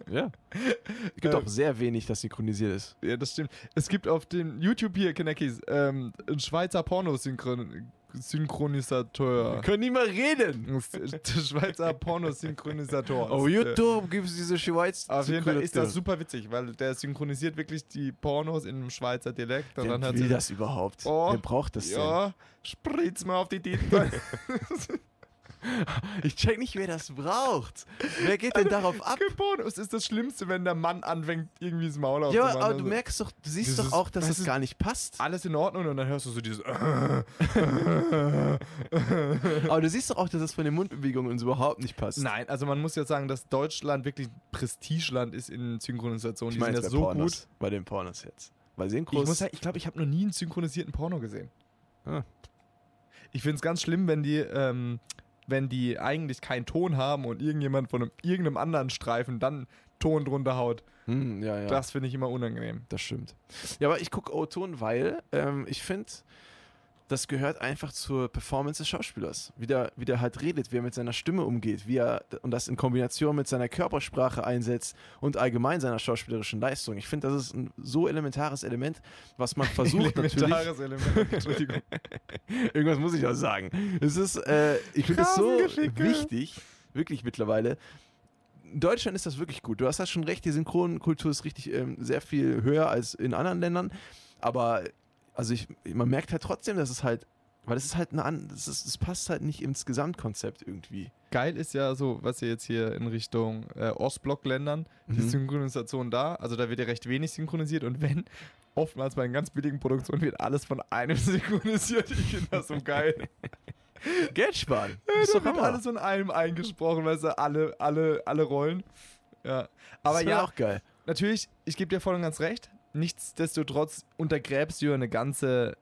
Ja. Es gibt Äh, auch sehr wenig, das synchronisiert ist. ja, das stimmt. Es gibt auf dem YouTube hier, Kanekis, ähm, einen Schweizer Pornosynchronisateur. können nicht mehr reden. Der Schweizer Pornosynchronisator. Auf äh, YouTube gibt es diese Schweiz. Auf jeden Fall ist das super witzig, weil der synchronisiert wirklich die Pornos in einem Schweizer Dialekt. Und Wer dann hat will sie das überhaupt? Oh, Wer braucht das Ja, spritz mal auf die Titten. Ich check nicht, wer das braucht. Wer geht denn darauf ab? Pornos ist das Schlimmste, wenn der Mann anfängt, irgendwie das Maul Ja, aufzumachen. aber du Also, merkst doch, du siehst doch auch, dass es ist- gar nicht passt. alles in Ordnung und dann hörst du so dieses. Aber du siehst doch auch, dass es von den Mundbewegungen uns überhaupt nicht passt. Nein, also man muss ja sagen, dass Deutschland wirklich ein Prestigeland ist in Synchronisation. ich Die meine sind ja so Pornos. gut. Bei den Pornos jetzt. Bei Ich Synchros. muss sagen, ich glaube, ich habe noch nie einen synchronisierten Porno gesehen. Ah. Ich finde es ganz schlimm, wenn die, ähm, wenn die eigentlich keinen Ton haben und irgendjemand von einem, irgendeinem anderen Streifen dann Ton drunter haut. hm, ja, ja. Das finde ich immer unangenehm. Das stimmt. Ja, aber ich gucke O-Ton, weil ähm, ich finde, das gehört einfach zur Performance des Schauspielers. Wie der, wie der halt redet, wie er mit seiner Stimme umgeht, wie er und das in Kombination mit seiner Körpersprache einsetzt und allgemein seiner schauspielerischen Leistung. Ich finde, das ist ein so elementares Element, was man versucht natürlich. Elementares Element. Entschuldigung. Irgendwas muss ich auch sagen. Es ist, äh, ich finde es so wichtig, wirklich mittlerweile. In Deutschland ist das wirklich gut. Du hast da schon recht, die Synchronkultur ist richtig ähm, sehr viel höher als in anderen Ländern. Aber also ich, man merkt halt trotzdem, dass es halt, weil es ist halt eine es, ist, es passt halt nicht ins Gesamtkonzept irgendwie. Geil ist ja so, was ihr jetzt hier in Richtung äh, Ostblock-Ländern, die Mhm. Synchronisation da, also da wird ja recht wenig synchronisiert und wenn, oftmals bei den ganz billigen Produktionen wird alles von einem synchronisiert. Ich finde das so geil. Geld sparen. Ja, Das da wird alles von einem eingesprochen, weißt du, alle, alle, alle Rollen. Ja. Aber das ja, auch geil. natürlich, ich gebe dir voll und ganz recht. Nichtsdestotrotz untergräbst du eine ganze,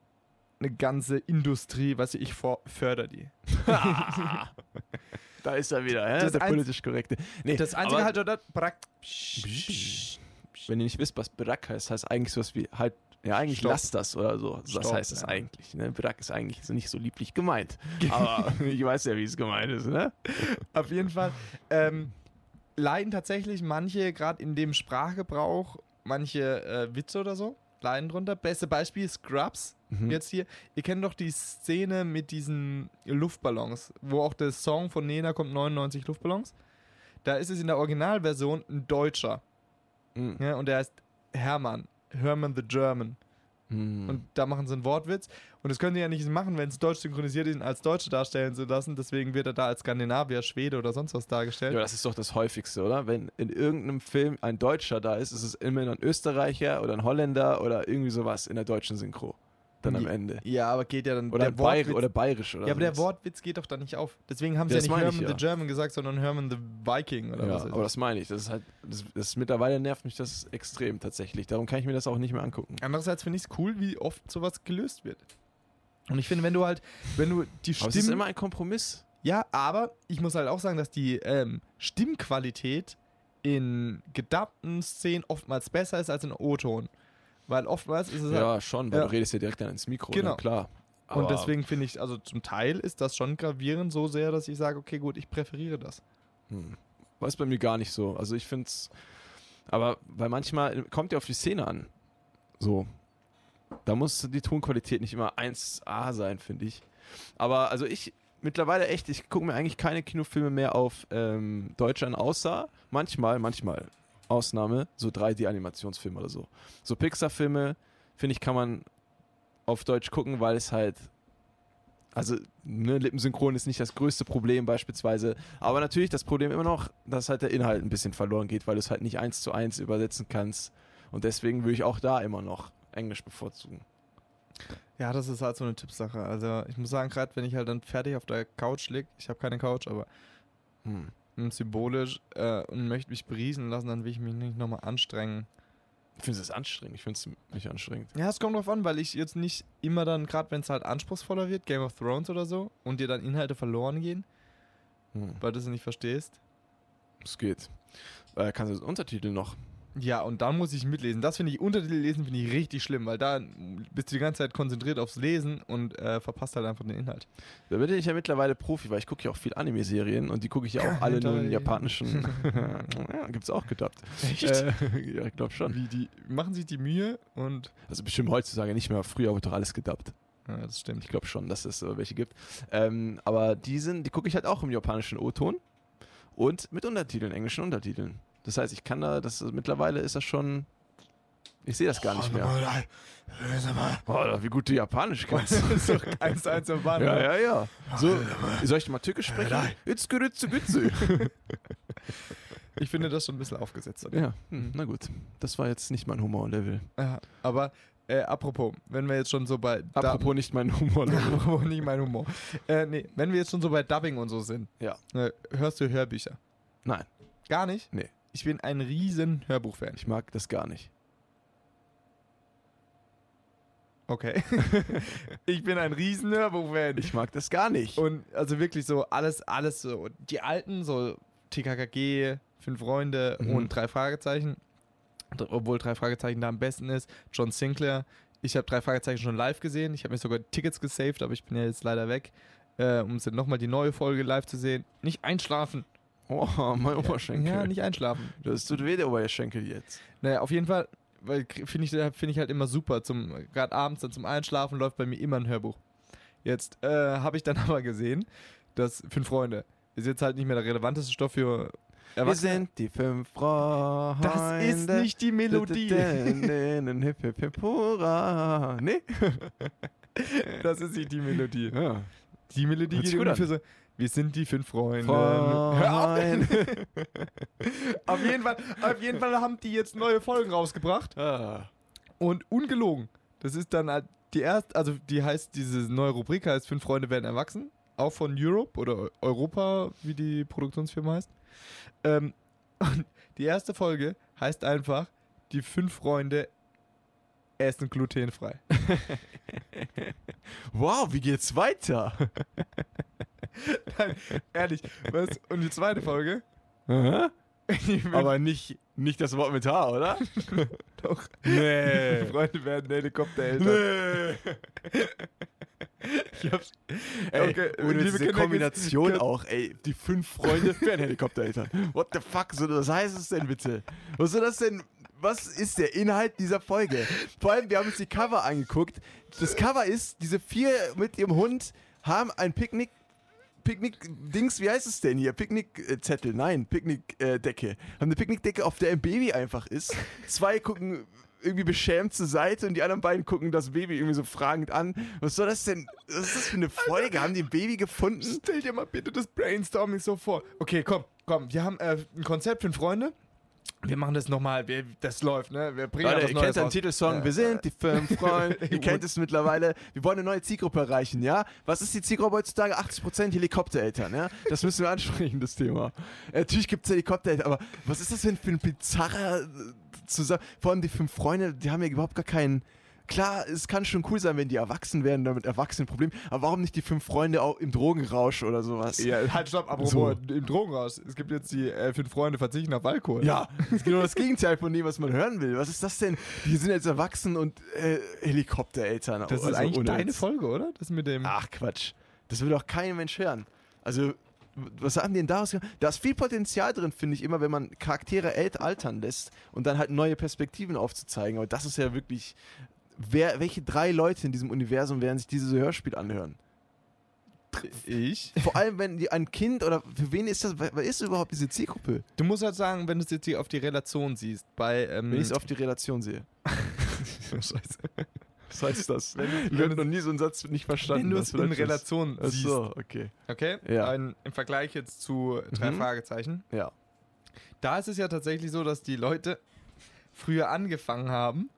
eine ganze Industrie, was ich vor, förder die. da ist er wieder? Das der Einz- politisch korrekte. Nee, Das einzige halt dort, Brack. Wenn ihr nicht wisst, was Brack heißt, heißt eigentlich sowas wie halt, ja, eigentlich Stopp. lasst das oder so. Das Stopp, heißt es ja. eigentlich. Ne? Brack ist eigentlich so nicht so lieblich gemeint. Aber ich weiß ja, wie es gemeint ist, ne? Auf jeden Fall ähm, leiden tatsächlich manche, gerade in dem Sprachgebrauch, manche äh, Witze oder so, leiden drunter. Beste Beispiel Scrubs, Mhm. jetzt hier. Ihr kennt doch die Szene mit diesen Luftballons, wo auch der Song von Nena kommt, 99 Luftballons. Da ist es in der Originalversion ein Deutscher. Mhm. Ja, und der heißt Hermann. Herman the German. Mhm. Und da machen sie einen Wortwitz. Und das können die ja nicht machen, wenn es deutsch synchronisiert ist, als Deutsche darstellen zu lassen. Deswegen wird er da als Skandinavier, Schwede oder sonst was dargestellt. ja, das ist doch das häufigste, oder? Wenn in irgendeinem Film ein Deutscher da ist, ist es immer ein Österreicher oder ein Holländer oder irgendwie sowas in der deutschen Synchro. Dann am Ende. Ja, aber geht ja dann Oder, der Bayer Wortwitz, oder bayerisch oder Ja, aber der sowas. Wortwitz geht doch da nicht auf. Deswegen haben sie Ja, ja, nicht ich Herman ja. the German gesagt, sondern Herman the Viking oder Ja, was. weiß aber das meine ich. Das ist halt, das, das mittlerweile nervt mich das extrem tatsächlich. Darum kann ich mir das auch nicht mehr angucken. Andererseits finde ich es cool, wie oft sowas gelöst wird. Und ich finde, wenn du halt, wenn du die Aber es ist Stimmen immer ein Kompromiss. Ja, aber ich muss halt auch sagen, dass die ähm, Stimmqualität in gedubbten Szenen oftmals besser ist als in O-Ton. Weil oftmals ist es halt. Ja, schon, weil Ja. du redest ja direkt dann ins Mikro, Genau. ne? klar. Und Aber- deswegen finde ich, also zum Teil ist das schon gravierend so sehr, dass ich sage, okay, gut, ich präferiere das. Hm. War es bei mir gar nicht so. Also ich finde es. Aber weil manchmal kommt ja auf die Szene an. So. Da muss die Tonqualität nicht immer 1A sein, finde ich. Aber also ich mittlerweile echt, ich gucke mir eigentlich keine Kinofilme mehr auf ähm, Deutsch an, außer manchmal, manchmal, Ausnahme, so 3D-Animationsfilme oder so. So Pixar-Filme, finde ich, kann man auf Deutsch gucken, weil es halt also ne, Lippensynchron ist nicht das größte Problem beispielsweise, aber natürlich das Problem immer noch, dass halt der Inhalt ein bisschen verloren geht, weil du es halt nicht eins zu eins übersetzen kannst und deswegen würde ich auch da immer noch Englisch bevorzugen. Ja, das ist halt so eine Tippsache. Also ich muss sagen, gerade wenn ich halt dann fertig auf der Couch lieg, ich habe keine Couch, aber Hm. Mm, symbolisch äh, und möchte mich beriesen lassen, dann will ich mich nicht nochmal anstrengen. Ich finde es anstrengend, ich finde es nicht anstrengend. Ja, es kommt drauf an, weil ich jetzt nicht immer dann, gerade wenn es halt anspruchsvoller wird, Game of Thrones oder so, und dir dann Inhalte verloren gehen, Hm. weil du es nicht verstehst. Es geht. Äh, kannst du den Untertitel noch? Ja, und dann muss ich mitlesen. Das finde ich, Untertitel lesen finde ich richtig schlimm, weil da bist du die ganze Zeit konzentriert aufs Lesen und äh, verpasst halt einfach den Inhalt. Da bin ich ja mittlerweile Profi, weil ich gucke ja auch viel Anime-Serien und die gucke ich ja auch alle nur in japanischen. ja, gibt's auch gedubbt. Echt? Äh, ja, ich glaube schon. Wie die machen sich die Mühe und Also bestimmt heutzutage nicht mehr. Früher wird doch alles gedubbt. ja, das stimmt. Ich glaube schon, dass es äh, welche gibt. Ähm, aber die sind, die gucke ich halt auch im japanischen O-Ton und mit Untertiteln, englischen Untertiteln. Das heißt, ich kann da, das mittlerweile ist das schon. Ich sehe das gar nicht mehr. Oh, wie gut du Japanisch kannst. so eins eins am Bahn. ja, ja, ja. So, soll ich mal Türkisch sprechen? Good, it's good. Ich finde das schon ein bisschen aufgesetzt. Ja, hm, na gut. Das war jetzt nicht mein Humorlevel. Ja, aber äh, apropos, wenn wir jetzt schon so bei Apropos nicht mein Humorlevel. apropos nicht mein Humor. Äh, nee, wenn wir jetzt schon so bei Dubbing und so sind, Ja. äh, hörst du Hörbücher? Nein, Gar nicht? Nee. Ich bin ein riesen Hörbuchfan. ich mag das gar nicht. Okay. ich bin ein riesen Hörbuchfan. Ich mag das gar nicht. Und also wirklich so alles, alles so. Die alten, so TKKG, Fünf Freunde Mhm. und drei Fragezeichen. Obwohl drei Fragezeichen da am besten ist. John Sinclair. Ich habe drei Fragezeichen schon live gesehen. Ich habe mir sogar Tickets gesaved, aber ich bin ja jetzt leider weg. Äh, um jetzt nochmal die neue Folge live zu sehen. Nicht einschlafen. Oh, mein Oberschenkel. Ja, nicht einschlafen. Das tut weh, der Oberschenkel jetzt. Naja, auf jeden Fall, weil finde ich, finde ich halt immer super. Zum gerade abends dann zum Einschlafen läuft bei mir immer ein Hörbuch. Jetzt äh, habe ich dann aber gesehen, dass Fünf Freunde ist jetzt halt nicht mehr der relevanteste Stoff für Wir Erwachsene. sind die fünf Freunde. Das ist nicht die Melodie. Hip, hip, hip, hurra. Nee? Das ist nicht die Melodie. Ja. Die Melodie Hört sich geht ungefähr so. Wir sind die fünf Freunde. Hör Freund. auf! auf, jeden Fall, auf jeden Fall haben die jetzt neue Folgen rausgebracht. Ah. Und ungelogen. Das ist dann halt die erste, also die heißt, diese neue Rubrik heißt Fünf Freunde werden erwachsen. Auch von Europe oder Europa, wie die Produktionsfirma heißt. Ähm, und die erste Folge heißt einfach, die fünf Freunde essen glutenfrei. Wow, wie geht's weiter? Nein, ehrlich. Was? Und die zweite Folge? Aha. Aber nicht, nicht das Wort mit H, oder? doch. Nee. Fünf Freunde werden Helikoptereltern. Nee. Ich hab's. Ey, Okay, ohne diese Kinder, Kombination auch, ey, die fünf Freunde werden Helikoptereltern. What the fuck, so, was heißt es denn bitte? Was soll das denn, was ist der Inhalt dieser Folge? Vor allem, wir haben uns die Cover angeguckt. Das Cover ist, diese vier mit ihrem Hund haben ein Picknick, Picknick-Dings, wie heißt es denn hier? Picknickzettel, nein, Picknickdecke. haben eine Picknickdecke, auf der ein Baby einfach ist. Zwei gucken irgendwie beschämt zur Seite und die anderen beiden gucken das Baby irgendwie so fragend an. Was soll das denn? Was ist das für eine Folge? Haben die ein Baby gefunden? Stell dir mal bitte das Brainstorming so vor. Okay, komm, komm. Wir haben äh, ein Konzept für Freunde. Wir machen das nochmal. Das läuft, ne? Wir bringen Leute, was ihr Neues kennt den. Titelsong, Ja. wir sind die fünf Freunde, ihr kennt es mittlerweile, wir wollen eine neue Zielgruppe erreichen, ja? Was ist die Zielgruppe heutzutage? 80% Helikoptereltern, ja? Das müssen wir ansprechen, das Thema. Äh, Natürlich gibt es Helikoptereltern, aber was ist das denn für ein bizarrer äh, zusammen? Vor allem die fünf Freunde, die haben ja überhaupt gar keinen... Klar, es kann schon cool sein, wenn die erwachsen werden, damit erwachsenen Problem, aber warum nicht die fünf Freunde auch im Drogenrausch oder sowas? Ja, halt, stopp, apropos So. im Drogenhaus. Es gibt jetzt die äh, fünf Freunde verzichten auf Alkohol. Ja, das ist genau das Gegenteil von dem, was man hören will. Was ist das denn? Die sind jetzt erwachsen und äh, Helikoptereltern. Das ist Also eigentlich ohne deine Witz. Folge, oder? Das mit dem. Ach Quatsch. Das will doch kein Mensch hören. Also, was haben die denn daraus gemacht? Da ist viel Potenzial drin, finde ich immer, wenn man Charaktere alt altern lässt und dann halt neue Perspektiven aufzuzeigen. Aber das ist ja wirklich. Wer, welche drei Leute in diesem Universum werden sich dieses Hörspiel anhören? Ich? Vor allem, wenn die ein Kind oder für wen ist das? Wer ist überhaupt diese Zielgruppe? Du musst halt sagen, wenn du es jetzt hier auf die Relation siehst, bei. Ähm, Wenn ich es auf die Relation sehe. Scheiße. Was heißt das? Wenn- ich habe noch nie so einen Satz nicht verstanden. Wenn du es in? Relation Ach siehst. so, okay. Okay? Ja. Ein, Im Vergleich jetzt zu drei Mhm. Fragezeichen. Ja. Da ist es ja tatsächlich so, dass die Leute früher angefangen haben.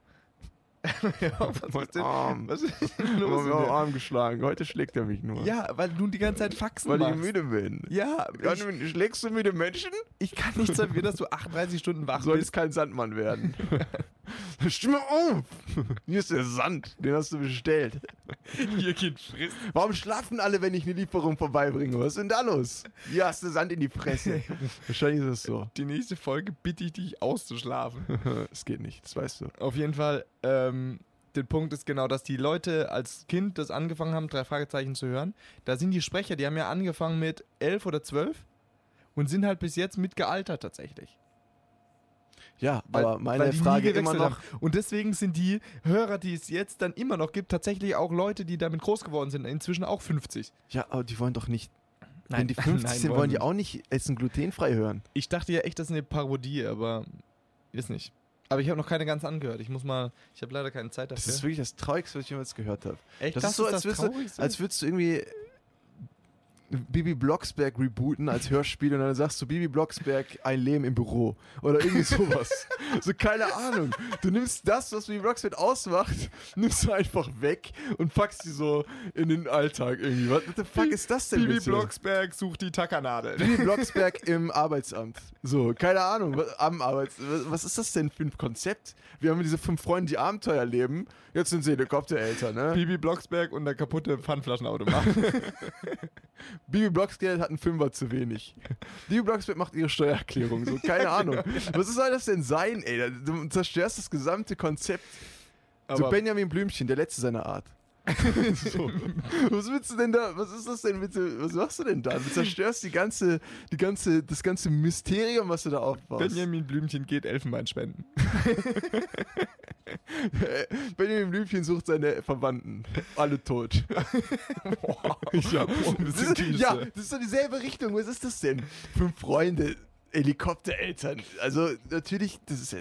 Ja, was Mein ist denn, Arm. was ist denn Ich los? habe mir dir? Arm geschlagen. Heute schlägt er mich nur. Ja, weil du die ganze Zeit Faxen Weil ich machst. müde bin. Ja, ich, schlägst du müde Menschen? ich kann nicht dafür, dass du 38 Stunden wach Du solltest bist. kein Sandmann werden. Stimme auf! Hier ist der Sand, den hast du bestellt. Hier geht frisst. Warum schlafen alle, wenn ich eine Lieferung vorbeibringe? Was ist denn da los? Hier hast du Sand in die Fresse. Wahrscheinlich ist es so. Die nächste Folge bitte ich dich auszuschlafen. Es geht nicht, das weißt du. Auf jeden Fall, ähm, der Punkt ist genau, dass die Leute als Kind das angefangen haben, drei Fragezeichen zu hören. Da sind die Sprecher, die haben ja angefangen mit elf oder zwölf und sind halt bis jetzt mitgealtert tatsächlich. Ja, Weil- aber meine Frage immer noch. haben. Und deswegen sind die Hörer, die es jetzt dann immer noch gibt, tatsächlich auch Leute, die damit groß geworden sind, inzwischen auch 50. Ja, aber die wollen doch nicht. Nein, wenn die 50 nein, sind, wollen wollen die nicht. auch nicht Essen glutenfrei hören. Ich dachte ja echt, das ist eine Parodie, aber ist nicht. Aber ich habe noch keine ganz angehört. Ich muss mal, ich habe leider keine Zeit Das dafür. ist wirklich das Traurigste, was ich jemals gehört habe. echt, das ist so, als würdest du-? Als würdest du irgendwie Bibi Blocksberg rebooten als Hörspiel und dann sagst du Bibi Blocksberg ein Leben im Büro oder irgendwie sowas. so keine Ahnung. Du nimmst das, was Bibi Blocksberg ausmacht, nimmst du einfach weg und packst sie so in den Alltag irgendwie. What the fuck ist das denn Bibi? Blocksberg sucht die Tackernadel. Bibi Blocksberg im Arbeitsamt. So, keine Ahnung, was- am Arbeits... Was, was ist das denn für ein Konzept? Wir haben diese fünf Freunde, die Abenteuer leben. Jetzt sind sie Helikoptereltern, ne? Bibi Blocksberg und der kaputte Pfandflaschenautomat. Bibi Blocksberg hat einen Fünfer zu wenig. Bibi Blocksberg macht ihre Steuererklärung, so, keine Ahnung. Was soll das denn sein, ey? Du zerstörst das gesamte Konzept. so Aber Benjamin Blümchen, der letzte seiner Art. so. Was willst du denn da? Was ist das denn bitte? Was machst du denn da? Du zerstörst die ganze, die ganze, das ganze Mysterium, was du da aufbaust. Benjamin Blümchen geht Elfenbein spenden. Benjamin Blümchen sucht seine Verwandten. Alle tot. ja. Das ist, ja, das ist so dieselbe Richtung. Was ist das denn? Fünf Freunde, Helikoptereltern. Also natürlich, das ist ja.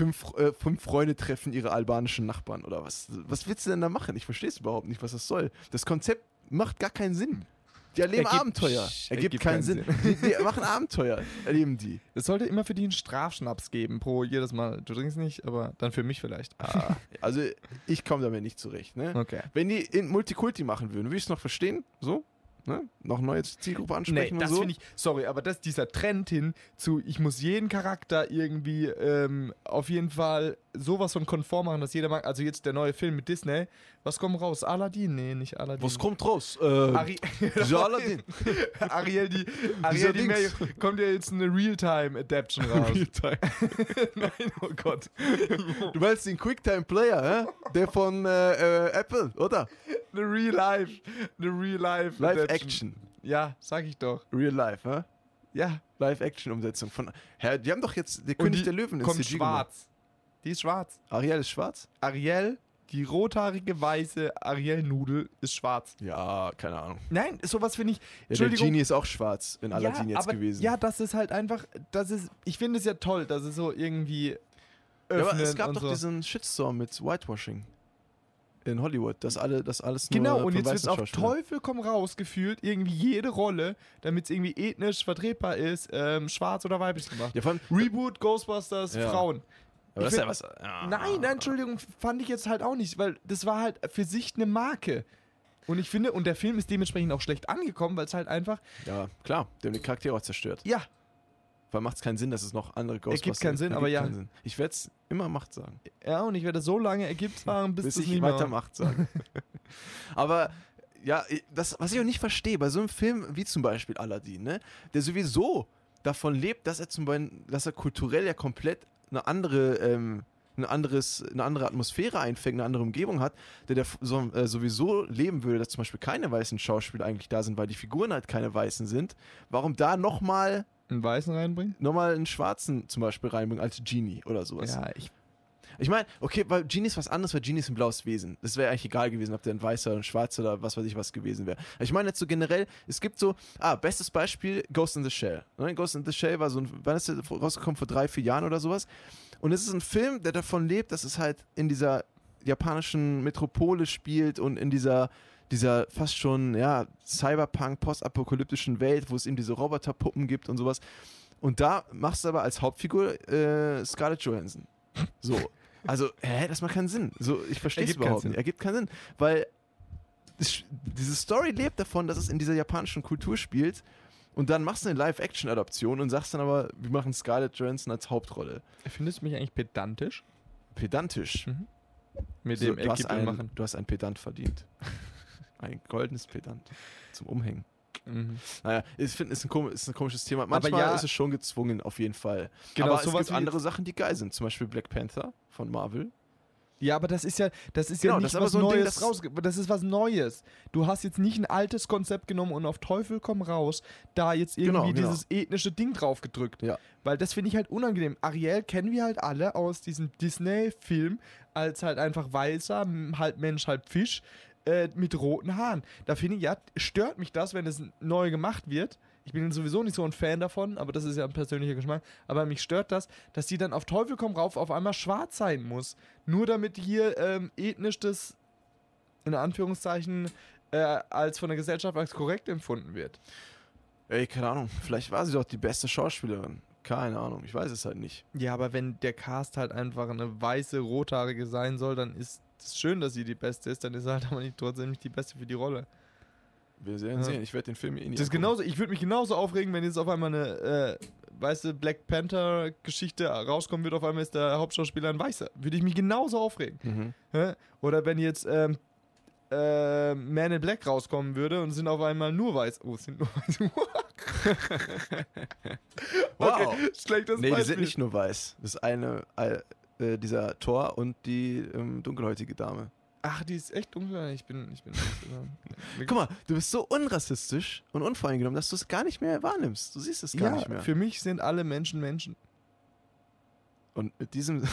Fünf, äh, fünf Freunde treffen ihre albanischen Nachbarn oder was? Was willst du denn da machen? Ich verstehe es überhaupt nicht, was das soll. Das Konzept macht gar keinen Sinn. Die erleben Ergibt- Abenteuer. Ergibt, ergibt keinen keinen Sinn. Die, die machen Abenteuer, erleben die. Es sollte immer für die einen Strafschnaps geben, pro jedes Mal. Du trinkst nicht, aber dann für mich vielleicht. Ah, also ich komme damit nicht zurecht. Ne? Okay. Wenn die in Multikulti machen würden, würde ich es noch verstehen. So, ne? Noch neue Zielgruppe ansprechen Nee, das so. finde ich, sorry, aber das dieser Trend hin zu, ich muss jeden Charakter irgendwie ähm, auf jeden Fall sowas von konform machen, dass jeder mag. Also jetzt der neue Film mit Disney. Was kommt raus? Aladdin? Nee, nicht Aladdin. Was kommt raus? Äh, Ari Aladdin. Ariel, die, Ariel, die. Meerjungfrau. kommt ja jetzt eine Realtime-Adaption raus. Realtime. Nein, oh Gott. Du meinst den Quicktime Player, hä? Der von äh, äh, Apple, oder? Eine Real Life. Eine Real Life. Live Adaption. Action. Ja, sag ich doch. Real Life, hä? Ja. Live Action Umsetzung von. Hä, die haben doch jetzt der Und König der Löwen in Kommt CG gemacht. Die ist schwarz. Ariel ist schwarz? Ariel, die rothaarige weiße Ariel-Nudel ist schwarz. Ja, keine Ahnung. Nein, sowas finde ich. Ja, der. Genie ist auch schwarz in Aladdin ja, jetzt aber, gewesen. Ja, das ist halt einfach. Das ist. Ich finde es ja toll, dass es so irgendwie. Ja, aber es gab doch so. diesen Shitstorm mit Whitewashing in Hollywood, dass alle, das alles nur Genau, und jetzt wird auf Teufel komm raus gefühlt, irgendwie jede Rolle, damit es irgendwie ethnisch vertretbar ist, ähm, schwarz oder weiblich gemacht. Ja, von, Reboot, Ghostbusters, Ja. Frauen. Aber das ist ja was. Ja. Nein, nein, Entschuldigung, fand ich jetzt halt auch nicht, weil das war halt für sich eine Marke. Und ich finde, und der Film ist dementsprechend auch schlecht angekommen, weil es halt einfach, Ja, klar, haben die Charaktere auch zerstört. ja, Weil macht es keinen Sinn, dass es noch andere Ghostbusters keinen Sinn, aber ja. keinen Sinn. Ich werde es immer Macht sagen. ja, und ich werde so lange ergibt fahren, bis, bis ich nicht weiter Macht sage. aber ja, das, was ich auch nicht verstehe, bei so einem Film wie zum Beispiel Aladdin, ne, der sowieso davon lebt, dass er zum Beispiel, dass er kulturell ja komplett eine andere, ähm, ein anderes, eine andere Atmosphäre einfängt, eine andere Umgebung hat, der, der so, äh, sowieso leben würde, dass zum Beispiel keine weißen Schauspieler eigentlich da sind, weil die Figuren halt keine weißen sind. Warum da nochmal einen Weißen reinbringen? noch mal einen Schwarzen zum Beispiel reinbringen als Genie oder sowas? Ja, ich, Ich meine, okay, weil Genie ist was anderes, weil Genie ist ein blaues Wesen. Das wäre eigentlich egal gewesen, ob der ein weißer, ein schwarzer oder was weiß ich was gewesen wäre. Ich meine jetzt so generell, es gibt so, ah, bestes Beispiel, Ghost in the Shell. Ne? Ghost in the Shell war so ein, wann ist der rausgekommen? Vor drei, vier Jahren oder sowas. Und es ist ein Film, der davon lebt, dass es halt in dieser japanischen Metropole spielt und in dieser dieser fast schon, ja, Cyberpunk, postapokalyptischen Welt, wo es eben diese Roboterpuppen gibt und sowas. Und da machst du aber als Hauptfigur äh, Scarlett Johansson. So. Also, hä, das macht keinen Sinn. So, ich verstehe es überhaupt nicht. Ergibt keinen Sinn. Weil es, diese Story lebt davon, dass es in dieser japanischen Kultur spielt. Und dann machst du eine Live-Action-Adaption und sagst dann aber, wir machen Scarlett Johansson als Hauptrolle. findest du mich eigentlich pedantisch? pedantisch. Mhm. Mit So, dem du, hast Eckgiebel ein, machen. du hast ein Pedant verdient. ein goldenes Pedant zum Umhängen. Mhm. Naja, ich finde, es ist, ein ist ein komisches Thema. Manchmal ja- ist es schon gezwungen, auf jeden Fall. Genau, aber es gibt andere Sachen, die geil sind. Zum Beispiel Black Panther von Marvel. Ja, aber das ist ja, das ist Genau, ja das nicht aber was so ein Ding, Neues das- raus. Das ist was Neues. Du hast jetzt nicht ein altes Konzept genommen und auf Teufel komm raus, da jetzt irgendwie Genau, genau. dieses ethnische Ding drauf gedrückt. Ja. Weil das finde ich halt unangenehm. Ariel kennen wir halt alle aus diesem Disney-Film als halt einfach weißer, halb Mensch, halb Fisch äh, mit roten Haaren. Da finde ich, ja, stört mich das, wenn es neu gemacht wird. Ich bin sowieso nicht so ein Fan davon, aber das ist ja ein persönlicher Geschmack. Aber mich stört das, dass die dann auf Teufel komm rauf auf einmal schwarz sein muss. Nur damit hier ähm, ethnisch das, in Anführungszeichen, äh, als von der Gesellschaft als korrekt empfunden wird. Ey, keine Ahnung. Vielleicht war sie doch die beste Schauspielerin. Keine Ahnung. Ich weiß es halt nicht. Ja, aber wenn der Cast halt einfach eine weiße, rothaarige sein soll, dann ist es schön, dass sie die Beste ist, dann ist sie halt aber nicht trotzdem nicht die Beste für die Rolle. Wir werden Ja. sehen. Ich werde den Film eh nicht Das ist angucken. genauso, ich würde mich genauso aufregen, wenn jetzt auf einmal eine, äh, weiße Black Panther-Geschichte rauskommen wird, auf einmal ist der Hauptschauspieler ein Weißer. Würde ich mich genauso aufregen. Mhm. Hä? Oder wenn jetzt ähm, äh, Man in Black rauskommen würde und sind auf einmal nur weiß. Oh, es sind nur weiß. Wow. okay, schlechtes Nee, die Beispiel. sind nicht nur weiß. Das ist eine, äh, dieser Thor und die ähm, dunkelhäutige Dame. Ach, die ist echt dunkel. Ich bin, ich bin. Guck mal, du bist so unrassistisch und unvoreingenommen, dass du es gar nicht mehr wahrnimmst. Du siehst es gar ja, nicht mehr. für mich sind alle Menschen Menschen. Und mit diesem.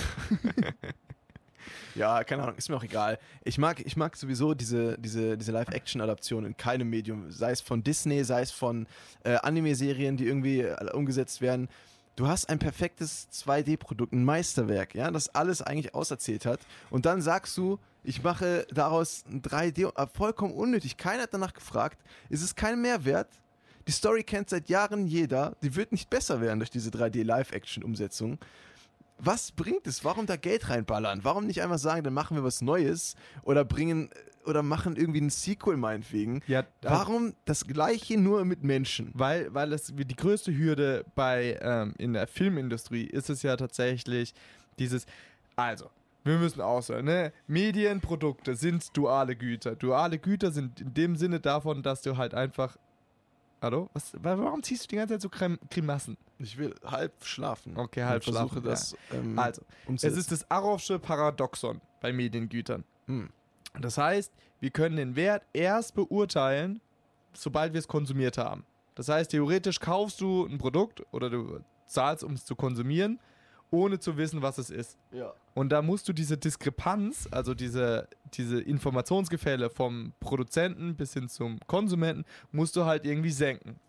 ja, keine Ahnung, ist mir auch egal. Ich mag, ich mag sowieso diese, diese, diese Live-Action-Adaption in keinem Medium. Sei es von Disney, sei es von äh, Anime-Serien, die irgendwie äh, umgesetzt werden. Du hast ein perfektes 2D-Produkt, ein Meisterwerk, ja, das alles eigentlich auserzählt hat. Und dann sagst du, ich mache daraus ein 3D, äh, vollkommen unnötig. Keiner hat danach gefragt. Es ist kein Mehrwert. Die Story kennt seit Jahren jeder. Die wird nicht besser werden durch diese 3D-Live-Action-Umsetzung. Was bringt es? Warum da Geld reinballern? Warum nicht einfach sagen, dann machen wir was Neues oder bringen oder machen irgendwie ein Sequel meinetwegen? Ja, Warum das gleiche nur mit Menschen? Weil, weil es die größte Hürde bei ähm, in der Filmindustrie ist es ja tatsächlich dieses, also, wir müssen aushören, ne? Medienprodukte sind duale Güter. Duale Güter sind in dem Sinne davon, dass du halt einfach. Hallo? Was, wa- warum ziehst du die ganze Zeit so Grim Grimassen? Ich will halb schlafen. Okay, halb versuche schlafen, das ähm, Also, es umzusetzen. ist das Arrowsche Paradoxon bei Mediengütern. Hm. Das heißt, wir können den Wert erst beurteilen, sobald wir es konsumiert haben. Das heißt, theoretisch kaufst du ein Produkt oder du zahlst, um es zu konsumieren, ohne zu wissen, was es ist. Ja. Und da musst du diese Diskrepanz, also diese, diese Informationsgefälle vom Produzenten bis hin zum Konsumenten, musst du halt irgendwie senken.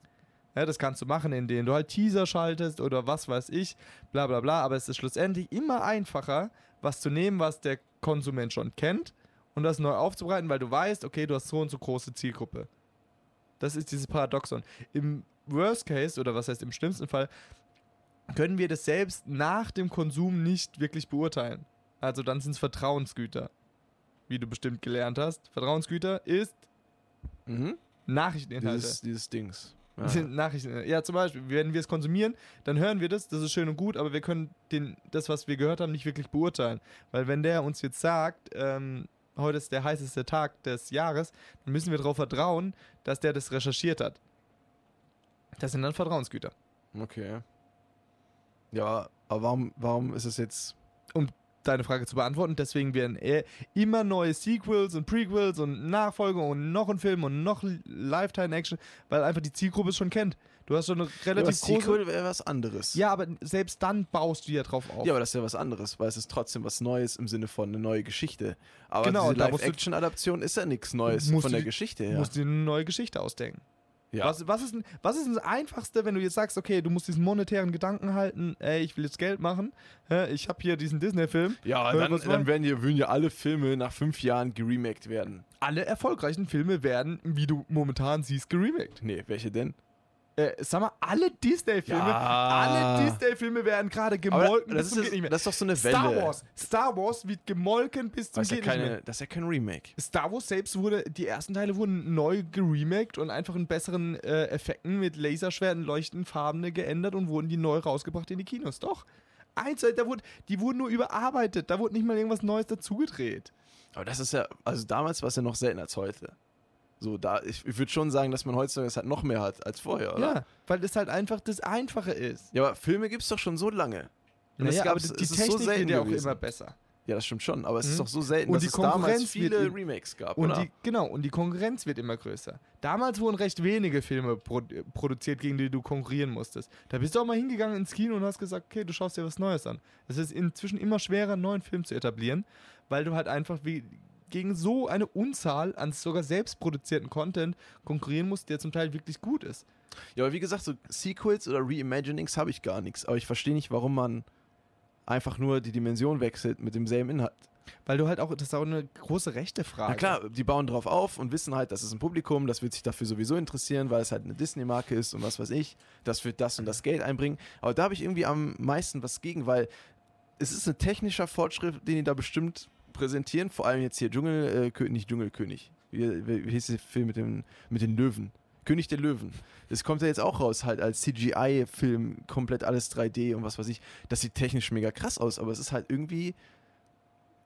Ja, das kannst du machen, indem du halt Teaser schaltest oder was weiß ich, bla bla bla. Aber es ist schlussendlich immer einfacher, was zu nehmen, was der Konsument schon kennt und das neu aufzubereiten, weil du weißt, okay, du hast so und so große Zielgruppe. Das ist dieses Paradoxon. Im Worst Case, oder was heißt im schlimmsten Fall, können wir das selbst nach dem Konsum nicht wirklich beurteilen. Also dann sind es Vertrauensgüter. Wie du bestimmt gelernt hast. Vertrauensgüter ist Mhm. Nachrichteninhalte. Dieses, dieses Dings. Ja. Sind Nachrichten. Ja, zum Beispiel, wenn wir es konsumieren, dann hören wir das, das ist schön und gut, aber wir können den, das, was wir gehört haben, nicht wirklich beurteilen. Weil wenn der uns jetzt sagt, ähm, heute ist der heißeste Tag des Jahres, dann müssen wir darauf vertrauen, dass der das recherchiert hat. Das sind dann Vertrauensgüter. Okay. Ja, aber warum, warum ist es jetzt. Deine Frage zu beantworten, deswegen werden eher immer neue Sequels und Prequels und Nachfolger und noch ein Film und noch Lifetime-Action, weil einfach die Zielgruppe es schon kennt. Du hast schon eine Ja, relativ große... Sequel wäre was anderes. Ja, aber selbst dann baust du ja drauf auf. Ja, aber das ist ja was anderes, weil es ist trotzdem was Neues im Sinne von eine neue Geschichte. Aber Genau, diese du- Live-Action-Adaption ist ja nichts Neues von du- der Geschichte Du her. musst dir eine neue Geschichte ausdenken. Ja. Was, was, ist, was ist das Einfachste, wenn du jetzt sagst, okay, du musst diesen monetären Gedanken halten, ey, ich will jetzt Geld machen, ich habe hier diesen Disney-Film. Ja, dann, dann werden, hier, würden ja alle Filme nach fünf Jahren geremaked werden. Alle erfolgreichen Filme werden, wie du momentan siehst, geremaked. Nee, welche denn? Äh, sag mal, alle Disney-Filme, Ja. alle Disney-Filme werden gerade gemolken das, ist, mehr. das ist doch so eine Welle. Star Wars, Star Wars wird gemolken bis zum Das ist, ja keine, das ist ja kein Remake. Star Wars selbst wurde, die ersten Teile wurden neu geremaked und einfach in besseren äh, Effekten mit Laserschwerten, leuchtend farbene geändert und wurden die neu rausgebracht in die Kinos. Doch. eins, da wurde, die wurden nur überarbeitet. Da wurde nicht mal irgendwas Neues dazugedreht. Aber das ist ja, also damals war es ja noch seltener als heute. So, da, ich, ich würde schon sagen, dass man heutzutage es halt noch mehr hat als vorher, oder? Ja, weil das halt einfach das Einfache ist. Ja, aber Filme gibt es doch schon so lange. Und Naja, es aber gab's- die es ist so Technik wird ja auch immer besser. Ja, das stimmt schon, aber es ist Mhm. doch so selten, Und dass die es damals Konkurrenz wird viele Remakes gab, Und oder? die, genau, und die Konkurrenz wird immer größer. Damals wurden recht wenige Filme pro, produziert, gegen die du konkurrieren musstest. Da bist du auch mal hingegangen ins Kino und hast gesagt, okay, du schaust dir was Neues an. Es ist inzwischen immer schwerer, einen neuen Film zu etablieren, weil du halt einfach wie gegen so eine Unzahl an sogar selbstproduzierten Content konkurrieren musst, der zum Teil wirklich gut ist. Ja, aber wie gesagt, so Sequels oder Reimaginings habe ich gar nichts. Aber ich verstehe nicht, warum man einfach nur die Dimension wechselt mit demselben Inhalt. Weil du halt auch, das ist auch eine große rechte Frage. Na klar, die bauen drauf auf und wissen halt, das ist ein Publikum, das wird sich dafür sowieso interessieren, weil es halt eine Disney-Marke ist und was weiß ich. Das wird das und das Geld einbringen. Aber da habe ich irgendwie am meisten was gegen, weil es ist ein technischer Fortschritt, den die da bestimmt präsentieren. Vor allem jetzt hier Dschungel, äh, nicht Dschungelkönig. Wie, wie, wie hieß der Film mit, dem, mit den Löwen? König der Löwen. Das kommt ja jetzt auch raus, halt als CGI-Film, komplett alles 3D und was weiß ich. Das sieht technisch mega krass aus, aber es ist halt irgendwie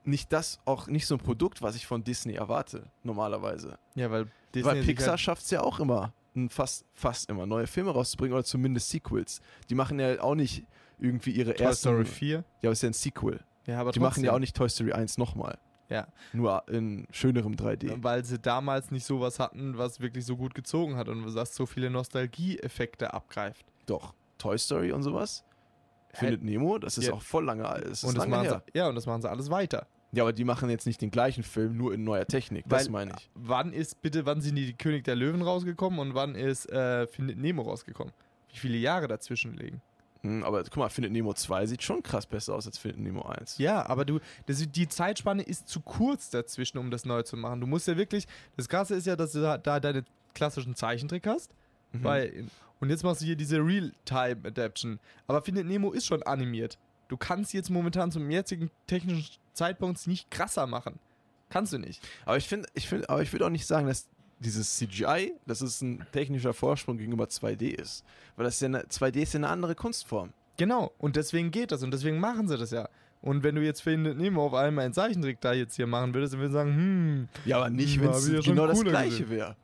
nicht das, auch nicht so ein Produkt, was ich von Disney erwarte, normalerweise. Ja, weil Disney Weil Pixar halt, schafft es ja auch immer, fast, fast immer, neue Filme rauszubringen oder zumindest Sequels. Die machen ja auch nicht irgendwie ihre Toy ersten. Story 4. Ja, aber es ist ja ein Sequel. Ja, aber Die machen ja trotzdem. auch nicht Toy Story 1 nochmal. Ja. Nur in schönerem 3D. Weil sie damals nicht sowas hatten, was wirklich so gut gezogen hat und was so viele Nostalgie-Effekte abgreift. Doch. Toy Story und sowas. Findet Nemo, das ist Ja. auch voll lange. Das ist und das lange machen her. sie, ja, und das machen sie alles weiter. Ja, aber die machen jetzt nicht den gleichen Film, nur in neuer Technik. Das Weil- meine ich. Wann ist bitte, wann sind die König der Löwen rausgekommen und wann ist äh, Findet Nemo rausgekommen? Wie viele Jahre dazwischen liegen? Hm, aber guck mal, Findet Nemo 2 sieht schon krass besser aus als Findet Nemo 1. Ja, aber du, das, die Zeitspanne ist zu kurz dazwischen, um das neu zu machen. Du musst ja wirklich, das Krasse ist ja, dass du da, da deine klassischen Zeichentrick hast, Mhm. weil, und jetzt machst du hier diese Real-Time-Adaption. Aber Findet Nemo ist schon animiert. Du kannst jetzt momentan zum jetzigen technischen Zeitpunkt nicht krasser machen. Kannst du nicht. Aber ich finde, ich finde, aber ich würde auch nicht sagen, dass dieses CGI, dass es ein technischer Vorsprung gegenüber 2D ist. Weil das ist ja eine, 2D ist ja eine andere Kunstform. Genau, und deswegen geht das und deswegen machen sie das ja. Und wenn du jetzt Findet Nemo auf einmal einen Zeichentrick da jetzt hier machen würdest, dann würdest du sagen, hm, Ja, aber nicht, Hm, wenn es genau das gleiche wäre.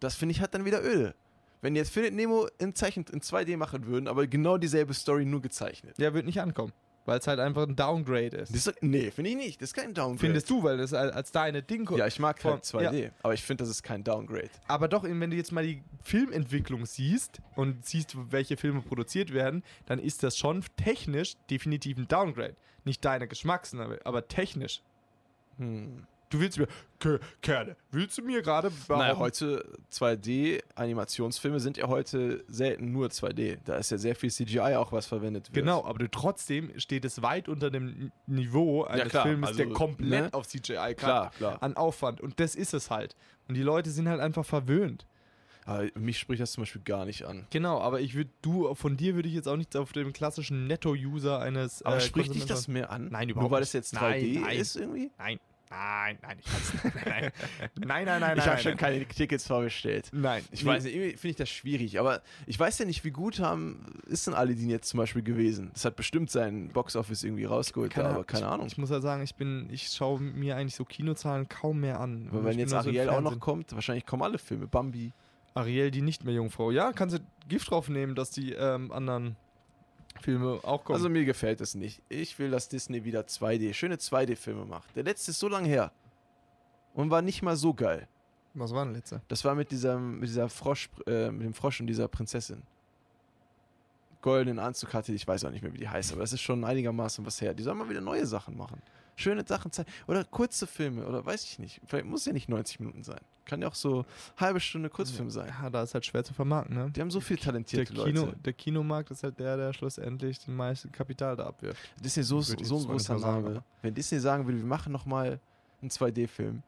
Das finde ich halt dann wieder öde. Wenn jetzt Findet Nemo in Zeichen in 2D machen würden, aber genau dieselbe Story nur gezeichnet. der wird nicht ankommen. Weil es halt einfach ein Downgrade ist. Das nee, finde ich nicht. Das ist kein Downgrade. Findest du, weil das als deine Ding Ja, ich mag Von- halt 2D, aber ich finde, das ist kein Downgrade. Aber doch, wenn du jetzt mal die Filmentwicklung siehst und siehst, welche Filme produziert werden, dann ist das schon technisch definitiv ein Downgrade. Nicht deine Geschmacksname, aber technisch. Hm. Du willst mir, Ke- Kerle, willst du mir gerade Naja, heute 2D-Animationsfilme sind ja heute selten nur 2D. Da ist ja sehr viel CGI auch, was verwendet wird. Genau, aber du, trotzdem steht es weit unter dem Niveau eines klar, Filmes, also, der komplett ne? auf CGI. Klar, klar. An Aufwand. Und das ist es halt. Und die Leute sind halt einfach verwöhnt. Aber mich spricht das zum Beispiel gar nicht an. Genau, aber ich würde, du, von dir würde ich jetzt auch nicht auf dem klassischen Netto-User eines. Aber äh, spricht dich das mehr an? Nein, Nur überhaupt weil nicht. es jetzt Nein, 3D nein. ist irgendwie? Nein, nein, nein, ich kann's nein, nein, nein, nein, nein, ich habe schon nein. keine Tickets vorbestellt. Nein, Ich weiß nicht, finde ich das schwierig, aber ich weiß ja nicht, wie gut haben ist denn Aladdin jetzt zum Beispiel gewesen. Das hat bestimmt seinen Boxoffice irgendwie rausgeholt, Keine, aber keine ich, Ahnung. Ich muss ja sagen, ich bin, ich schaue mir eigentlich so Kinozahlen kaum mehr an. aber wenn jetzt nur so Ariel auch noch kommt, wahrscheinlich kommen alle Filme. Bambi. Ariel, die nicht mehr Jungfrau. Ja, kannst du Gift drauf nehmen, dass die ähm, anderen Filme auch kommen. Also mir gefällt das nicht. Ich will, dass Disney wieder 2D, schöne 2D-Filme macht. Der letzte ist so lange her. Und war nicht mal so geil. Was war denn letzte? Das war mit dieser, mit dieser Frosch, äh, mit dem Frosch und dieser Prinzessin. Goldenen Anzug hatte, ich weiß auch nicht mehr, wie die heißt, aber das ist schon einigermaßen was her. Die sollen mal wieder neue Sachen machen. Schöne Sachen zeigen. Oder kurze Filme, oder weiß ich nicht. Vielleicht muss ja nicht 90 Minuten sein. Kann ja auch so halbe Stunde Kurzfilm sein. Ja, da ist halt schwer zu vermarkten, ne? Die haben so viel Der, talentierte Kino, Leute. der Kinomarkt ist halt der, der schlussendlich den meisten Kapital da abwirft. Disney so, so ein großer Name. Wenn Disney sagen würde, wir machen nochmal einen 2D-Film.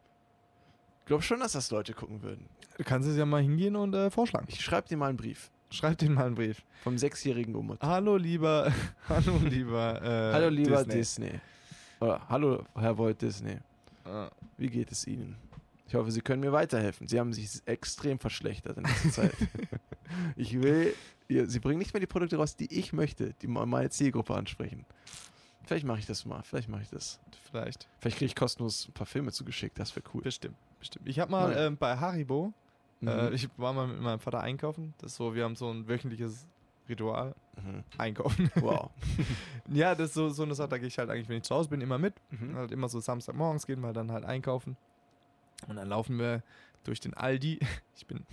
Ich glaube schon, dass das Leute gucken würden. Du kannst es ja mal hingehen und äh, vorschlagen. Ich schreibe dir mal einen Brief. Schreib denen mal einen Brief. Vom sechsjährigen Umut. Hallo lieber, hallo lieber, äh, Hallo lieber Disney. Disney. Oder hallo Herr Walt Disney. Ah. Wie geht es Ihnen? Ich hoffe, Sie können mir weiterhelfen. Sie haben sich extrem verschlechtert in letzter Zeit. Ich will, sie bringen nicht mehr die Produkte raus, die ich möchte, die meine Zielgruppe ansprechen. Vielleicht mache ich das mal, vielleicht mache ich das. Vielleicht. Vielleicht kriege ich kostenlos ein paar Filme zugeschickt, das wäre cool. Bestimmt. Bestimmt. Ich habe mal ähm, bei Haribo, Mhm. äh, ich war mal mit meinem Vater einkaufen. Das ist so, wir haben so ein wöchentliches Ritual. Mhm. Einkaufen. Wow. ja, das ist so, so eine Sache, da gehe ich halt eigentlich, wenn ich zu Hause bin, immer mit. Mhm. Halt immer so Samstagmorgens gehen wir dann halt einkaufen. Und dann laufen wir durch den Aldi. Ich bin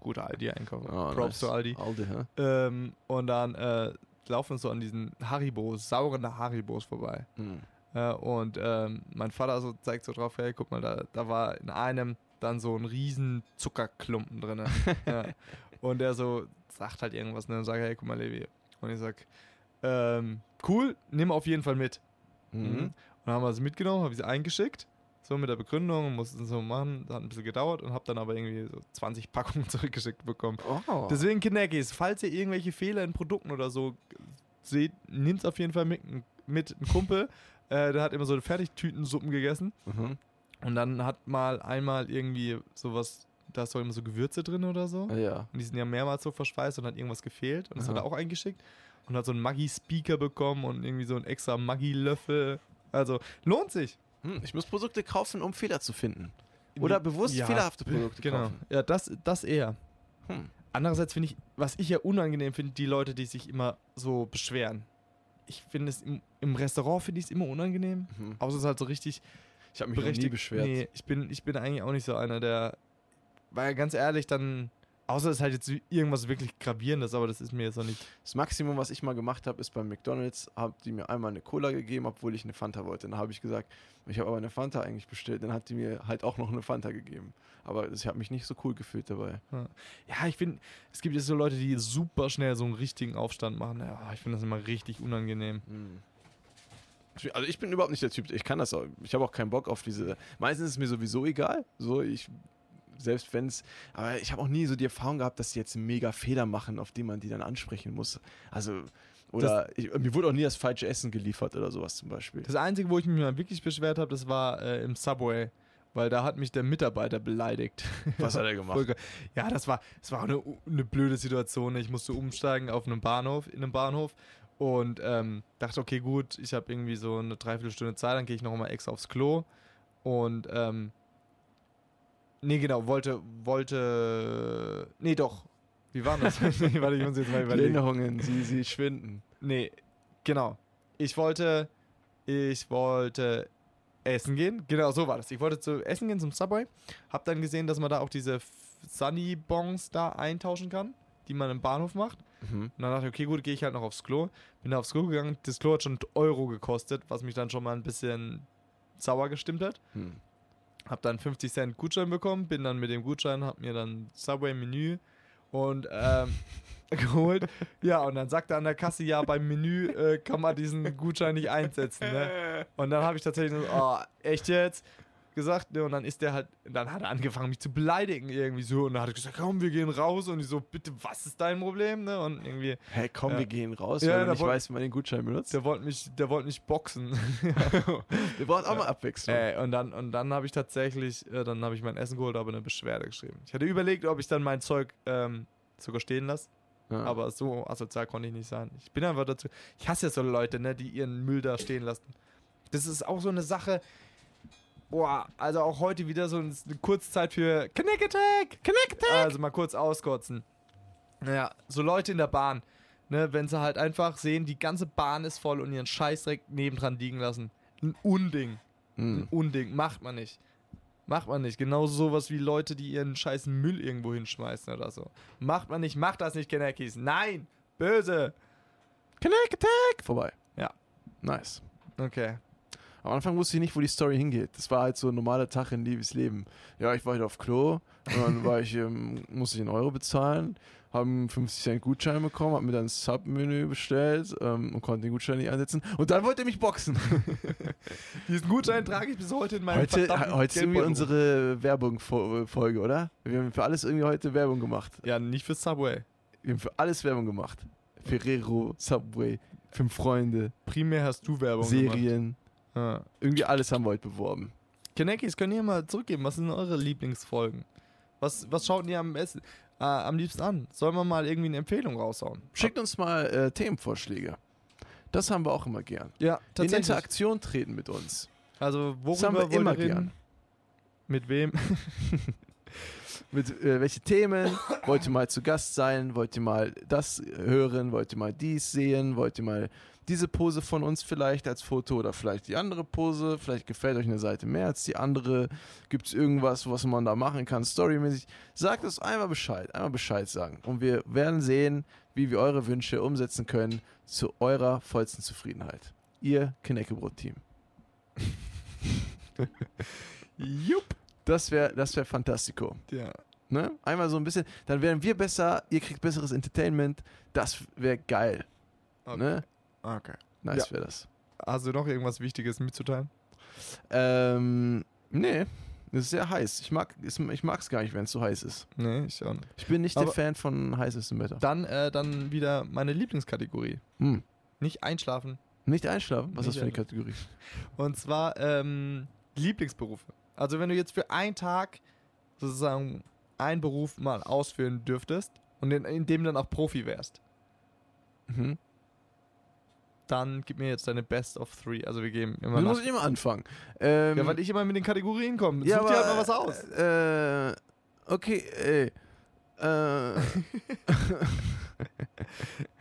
guter Aldi-Einkaufer. Oh, Props nice. to Aldi. Aldi, hä? Ähm, und dann äh, laufen wir so an diesen Haribos, sauren Haribos vorbei. Mhm. Ja, und ähm, mein Vater so zeigt so drauf, hey, guck mal, da, da war in einem dann so ein riesen Zuckerklumpen drin. ja. Und der so sagt halt irgendwas, ne? Und sagt, hey, guck mal, Levi. Und ich sag, ähm, cool, nimm auf jeden Fall mit. Mhm. Mhm. Und dann haben wir sie mitgenommen, habe ich sie eingeschickt. So mit der Begründung, mussten es so machen, hat ein bisschen gedauert und habe dann aber irgendwie so 20 Packungen zurückgeschickt bekommen. Oh. Deswegen, Kineckies, falls ihr irgendwelche Fehler in Produkten oder so seht, nehmt auf jeden Fall mit. mit. Ein Kumpel, äh, der hat immer so Fertigtütensuppen gegessen Mhm. und dann hat mal einmal irgendwie sowas, da ist doch immer so Gewürze drin oder so. Ja. Und die sind ja mehrmals so verschweißt und hat irgendwas gefehlt. Und das hat Aha. er auch eingeschickt. Und hat so einen Maggi-Speaker bekommen und irgendwie so einen extra Maggi-Löffel. Also, lohnt sich. Hm, ich muss Produkte kaufen, um Fehler zu finden. Oder bewusst Ja, fehlerhafte Produkte Genau. kaufen. Ja, das, das eher. Hm. Andererseits finde ich, was ich ja unangenehm finde, die Leute, die sich immer so beschweren. Ich finde es im, im Restaurant finde ich es immer unangenehm. Mhm. Außer es ist halt so richtig Ich habe mich nie beschwert. Nee, ich bin, ich bin eigentlich auch nicht so einer, der. Weil ganz ehrlich, dann. Außer es ist halt jetzt irgendwas wirklich Gravierendes, aber das ist mir jetzt noch nicht. Das Maximum, was ich mal gemacht habe, ist beim McDonalds, haben die mir einmal eine Cola gegeben, obwohl ich eine Fanta wollte. Dann habe ich gesagt, ich habe aber eine Fanta eigentlich bestellt. Dann hat die mir halt auch noch eine Fanta gegeben. Aber ich habe mich nicht so cool gefühlt dabei. Ja, ich finde, es gibt jetzt so Leute, die super schnell so einen richtigen Aufstand machen. Ja, ich finde das immer richtig unangenehm. Hm. Also ich bin überhaupt nicht der Typ, ich kann das auch. Ich habe auch keinen Bock auf diese. Meistens ist es mir sowieso egal. So, ich. Selbst wenn es. Aber ich habe auch nie so die Erfahrung gehabt, dass sie jetzt mega Fehler machen, auf die man die dann ansprechen muss. Also. Oder ich, mir wurde auch nie das falsche Essen geliefert oder sowas zum Beispiel. Das Einzige, wo ich mich mal wirklich beschwert habe, das war äh, im Subway. Weil da hat mich der Mitarbeiter beleidigt. Was hat er gemacht? Ja, das war, das war eine, eine blöde Situation. Ich musste umsteigen auf einem Bahnhof, in einem Bahnhof und ähm, dachte, okay, gut, ich habe irgendwie so eine Dreiviertelstunde Zeit, dann gehe ich noch mal extra aufs Klo und ähm, nee, genau, wollte, wollte, nee, doch. Wie war das? Nee, Warte, ich muss jetzt mal Die überlegen. Erinnerungen, sie, sie schwinden. Nee, genau. Ich wollte, ich wollte essen gehen. Genau, so war das. Ich wollte zu essen gehen zum Subway. Hab dann gesehen, dass man da auch diese Sunny Bongs da eintauschen kann, die man im Bahnhof macht. Mhm. Und dann dachte ich, okay, gut, gehe ich halt noch aufs Klo. Bin da aufs Klo gegangen. Das Klo hat schon Euro gekostet, was mich dann schon mal ein bisschen sauer gestimmt hat. Hm. Hab dann 50 Cent Gutschein bekommen, bin dann mit dem Gutschein, hab mir dann Subway-Menü und ähm, geholt. Ja, und dann sagte er an der Kasse, ja, beim Menü äh, kann man diesen Gutschein nicht einsetzen. Ne? Und dann habe ich tatsächlich so, oh, echt jetzt? Gesagt, ne? Und dann ist der halt, dann hat er angefangen, mich zu beleidigen irgendwie so. Und dann hat er gesagt, komm, wir gehen raus. Und ich so, bitte, was ist dein Problem? Ne? Und irgendwie, Hey, komm, Ja. wir gehen raus, Ja, weil nicht wollt- weißt, wie man den Gutschein benutzt. der wollte mich, der wollte mich boxen. Wir brauchen auch mal Abwechslung. Ey, und dann, und dann habe ich tatsächlich, äh, dann habe ich mein Essen geholt, aber eine Beschwerde geschrieben. Ich hatte überlegt, ob ich dann mein Zeug ähm, sogar stehen lasse, Ja. aber so asozial konnte ich nicht sein. Ich bin einfach dazu. Ich hasse ja so Leute, ne, die ihren Müll da stehen lassen. Das ist auch so eine Sache. Boah, also auch heute wieder so eine Kurzzeit für Connect Attack! Connect Attack! Also mal kurz auskotzen. Naja, so Leute in der Bahn, ne, wenn sie halt einfach sehen, die ganze Bahn ist voll und ihren Scheißdreck nebendran liegen lassen. Ein Unding. Ein Hm. Unding. Macht man nicht. Macht man nicht. Genauso sowas wie Leute, die ihren scheißen Müll irgendwo hinschmeißen oder so. Macht man nicht. Macht das nicht, Kenneckis. Nein! Böse! Connect Attack! Vorbei. Ja. Nice. Okay. Am Anfang wusste ich nicht, wo die Story hingeht. Das war halt so ein normaler Tag in Liebes Leben. Ja, ich war heute auf Klo und dann war ich, ähm, musste ich einen Euro bezahlen, habe einen 50 Cent Gutschein bekommen, habe mir dann ein Sub-Menü bestellt ähm, und konnte den Gutschein nicht einsetzen. Und dann wollte er mich boxen. Diesen Gutschein trage ich bis heute in meinem Heute, verdammten heute ist irgendwie unsere Werbung-Folge, oder? Wir haben für alles irgendwie heute Werbung gemacht. Ja, nicht für Subway. Wir haben für alles Werbung gemacht. Ferrero, Subway, Fünf Freunde, Primär hast du Werbung gemacht. Serien. Ja. Irgendwie alles haben wir heute beworben. Kenneckis, könnt ihr mal zurückgeben? Was sind eure Lieblingsfolgen? Was, was schaut ihr am besten? äh, am liebsten an? Sollen wir mal irgendwie eine Empfehlung raushauen? Schickt uns mal äh, Themenvorschläge. Das haben wir auch immer gern. Ja, In Interaktion treten mit uns. Also Das haben worüber wir immer reden? gern. Mit wem? Mit äh, welche Themen? Wollt ihr mal zu Gast sein? Wollt ihr mal das hören? Wollt ihr mal dies sehen? Wollt ihr mal diese Pose von uns vielleicht als Foto oder vielleicht die andere Pose? Vielleicht gefällt euch eine Seite mehr als die andere. Gibt es irgendwas, was man da machen kann, storymäßig? Sagt uns einmal Bescheid, einmal Bescheid sagen. Und wir werden sehen, wie wir eure Wünsche umsetzen können zu eurer vollsten Zufriedenheit. Ihr Kneckebrot-Team. Jupp. Das wäre das wär fantastico. Ja. Ne? Einmal so ein bisschen, dann wären wir besser, ihr kriegt besseres Entertainment. Das wäre geil. Okay. Ne? okay. Nice wäre das. Hast du noch irgendwas Wichtiges mitzuteilen? Ähm, nee, es ist sehr heiß. Ich mag es ich mag's gar nicht, wenn es so heiß ist. Nee, ich auch nicht. Ich bin nicht Aber- der Fan von heißestem Wetter. Dann, äh, dann wieder meine Lieblingskategorie. Hm. Nicht einschlafen. Nicht einschlafen? Was ist das für eine Kategorie? Und zwar ähm, Lieblingsberufe. Also wenn du jetzt für einen Tag sozusagen einen Beruf mal ausführen dürftest und in, in dem dann auch Profi wärst, Mhm. dann gib mir jetzt deine Best of Three. Also wir geben immer Du musst immer anfangen. Ähm, Ja, weil ich immer mit den Kategorien komme. Such ja, dir aber, halt mal was aus. Äh, okay, ey. Äh,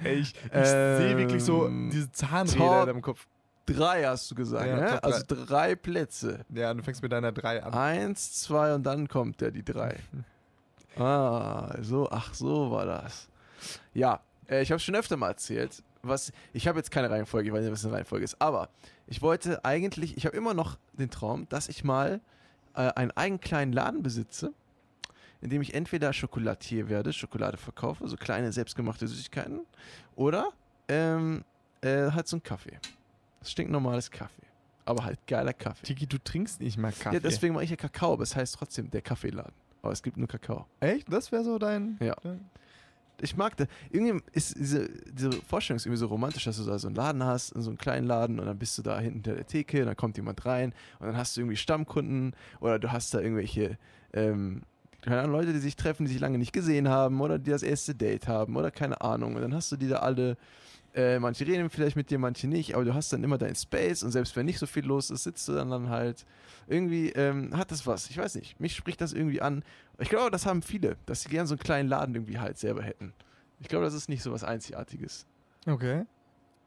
Ey, ich, ich ähm, sehe wirklich so diese Zahnräder Top in deinem Kopf. drei hast du gesagt, Ja, ne? Drei. Also drei Plätze. Ja, du fängst mit deiner 3 an. Eins, zwei und dann kommt der, die drei. Ah, so, ach, so war das. Ja, äh, ich habe schon öfter mal erzählt, was, ich habe jetzt keine Reihenfolge, ich weiß nicht, was eine Reihenfolge ist, aber ich wollte eigentlich, ich habe immer noch den Traum, dass ich mal äh, einen eigenen kleinen Laden besitze, in dem ich entweder Schokolatier werde, Schokolade verkaufe, so kleine selbstgemachte Süßigkeiten, oder ähm, äh, halt so ein Kaffee. Das stinknormales Kaffee. Aber halt geiler Kaffee. Tiki, du trinkst nicht mal Kaffee. Ja, deswegen mache ich ja Kakao, aber es heißt trotzdem der Kaffeeladen. Aber es gibt nur Kakao. Echt? Das wäre so dein. Ja. Ich mag das. Irgendwie ist diese, diese Vorstellung ist irgendwie so romantisch, dass du da so einen Laden hast, so einen kleinen Laden und dann bist du da hinten der Theke, und dann kommt jemand rein und dann hast du irgendwie Stammkunden oder du hast da irgendwelche, ähm, keine Ahnung, Leute, die sich treffen, die sich lange nicht gesehen haben oder die das erste Date haben oder keine Ahnung. Und dann hast du die da alle, äh, manche reden vielleicht mit dir, manche nicht, aber du hast dann immer deinen Space und selbst wenn nicht so viel los ist, sitzt du dann, dann halt. Irgendwie ähm, hat das was. Ich weiß nicht. Mich spricht das irgendwie an. Ich glaube, das haben viele, dass sie gerne so einen kleinen Laden irgendwie halt selber hätten. Ich glaube, das ist nicht so was Einzigartiges. Okay.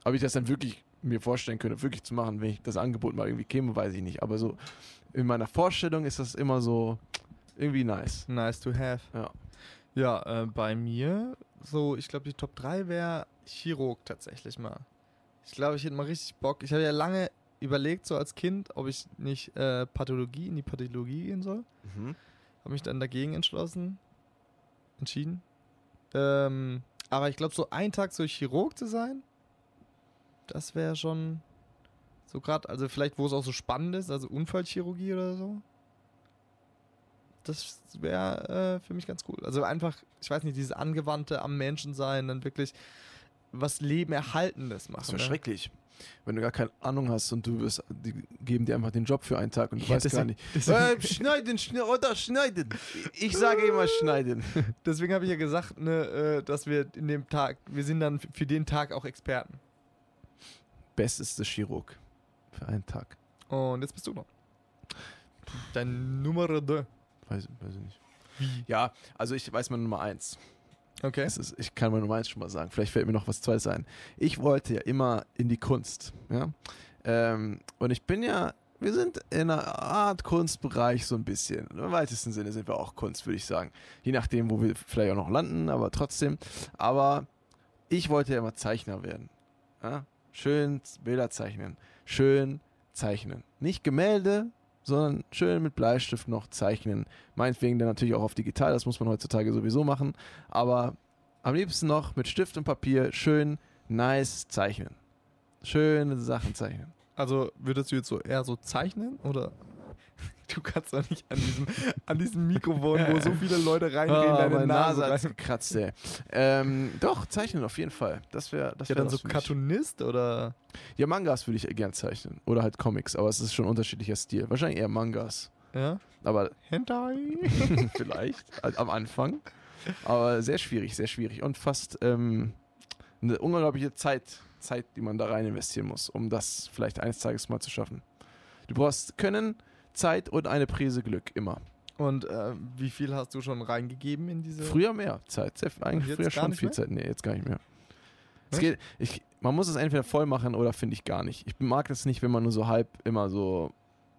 Ob ich das dann wirklich mir vorstellen könnte, wirklich zu machen, wenn ich das Angebot mal irgendwie käme, weiß ich nicht. Aber so in meiner Vorstellung ist das immer so irgendwie nice. Nice to have. Ja. Ja, äh, bei mir, so, ich glaube, die Top 3 wäre Chirurg tatsächlich mal. Ich glaube, ich hätte mal richtig Bock. Ich habe ja lange überlegt, so als Kind, ob ich nicht äh, Pathologie, in die Pathologie gehen soll. Habe mich dann dagegen entschlossen. Entschieden. Ähm, aber ich glaube, so einen Tag so Chirurg zu sein, das wäre schon so gerade, also vielleicht, wo es auch so spannend ist, also Unfallchirurgie oder so. Das wäre äh, für mich ganz cool. Also einfach, ich weiß nicht, dieses Angewandte am Menschen sein, dann wirklich was Leben Erhaltendes machen. Das wäre ne? schrecklich. Wenn du gar keine Ahnung hast und du wirst, die geben dir einfach den Job für einen Tag und du Ja, weißt gar deswegen- nicht. deswegen- Äh, schneiden, schne oder schneiden. Ich sage immer schneiden. Deswegen habe ich ja gesagt, ne, äh, dass wir in dem Tag, wir sind dann für den Tag auch Experten. Besteste Chirurg für einen Tag. Und jetzt bist du noch. Dein Nummer 2. Weiß, weiß ich nicht. Ja, also ich weiß meine Nummer eins. Okay. Ist, ich kann meine Nummer eins schon mal sagen. Vielleicht fällt mir noch was Zweites ein. Ich wollte ja immer in die Kunst. Ja? Ähm, und ich bin ja, wir sind in einer Art Kunstbereich so ein bisschen. Im weitesten Sinne sind wir auch Kunst, würde ich sagen. Je nachdem, wo wir vielleicht auch noch landen, aber trotzdem. Aber ich wollte ja immer Zeichner werden. Ja? Schön Bilder zeichnen. Schön zeichnen. Nicht Gemälde, sondern schön mit Bleistift noch zeichnen. Meinetwegen dann natürlich auch auf digital, das muss man heutzutage sowieso machen. Aber am liebsten noch mit Stift und Papier schön nice zeichnen. Schöne Sachen zeichnen. Also würdest du jetzt so eher so zeichnen oder? Du kannst doch nicht an diesem, an diesem Mikrofon, wo so viele Leute reingehen, Ah, deine meine Nase, Nase rein. gekratzt, ey. ähm, doch, zeichnen auf jeden Fall. Das wäre das Ja, wär dann so. Cartoonist oder? Ja, Mangas würde ich gern zeichnen. Oder halt Comics, aber es ist schon ein unterschiedlicher Stil. Wahrscheinlich eher Mangas. Ja? Aber Hentai? vielleicht, halt am Anfang. Aber sehr schwierig, sehr schwierig. Und fast ähm, eine unglaubliche Zeit, Zeit, die man da rein investieren muss, um das vielleicht eines Tages mal zu schaffen. Du brauchst Können, Zeit und eine Prise Glück, immer. Und äh, wie viel hast du schon reingegeben in diese? Früher mehr Zeit. Sehr, eigentlich früher schon viel mehr? Zeit. Nee, jetzt gar nicht mehr. Es geht, ich, man muss es entweder voll machen oder finde ich gar nicht. Ich mag das nicht, wenn man nur so halb immer so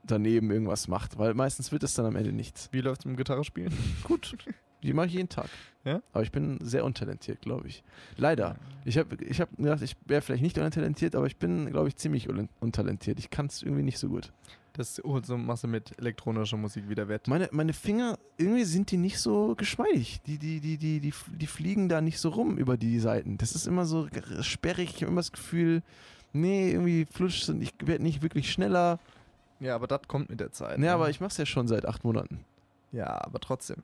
daneben irgendwas macht, weil meistens wird es dann am Ende nichts. Wie läuft es mit dem Gitarrespielen? Gut, die mache ich jeden Tag. Ja? Aber ich bin sehr untalentiert, glaube ich. Leider. Ich habe ich hab gedacht, ich wäre vielleicht nicht untalentiert, aber ich bin, glaube ich, ziemlich un- untalentiert. Ich kann es irgendwie nicht so gut. Das holst du, machst du mit elektronischer Musik wieder wett. Meine, meine Finger, irgendwie sind die nicht so geschmeidig. Die, die, die, die, die, die fliegen da nicht so rum über die Seiten. Das ist immer so sperrig. Ich habe immer das Gefühl, nee, irgendwie flutscht und ich werde nicht wirklich schneller. Ja, aber das kommt mit der Zeit. Nee, ne? aber ich mache es ja schon seit acht Monaten. Ja, aber trotzdem.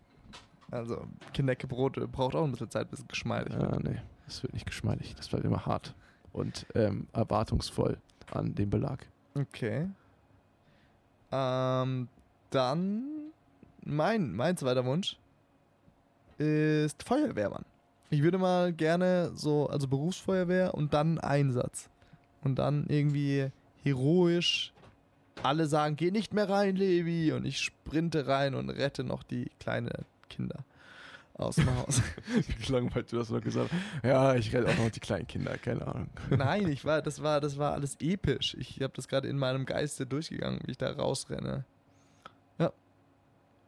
Also, Kinderbrot braucht auch ein bisschen Zeit, bis es geschmeidig wird. Ja, nee, das wird nicht geschmeidig. Das bleibt immer hart und ähm, erwartungsvoll an den Belag. Okay. Ähm, dann mein, mein zweiter Wunsch ist Feuerwehrmann. Ich würde mal gerne so, also Berufsfeuerwehr und dann Einsatz. Und dann irgendwie heroisch alle sagen, geh nicht mehr rein, Levi. Und ich sprinte rein und rette noch die kleinen Kinder aus dem Haus. Wie langweilig du das noch gesagt hast. Ja, ich rede auch noch die kleinen Kinder, keine Ahnung. Nein, ich war, das war, das war alles episch. Ich habe das gerade in meinem Geiste durchgegangen, wie ich da rausrenne.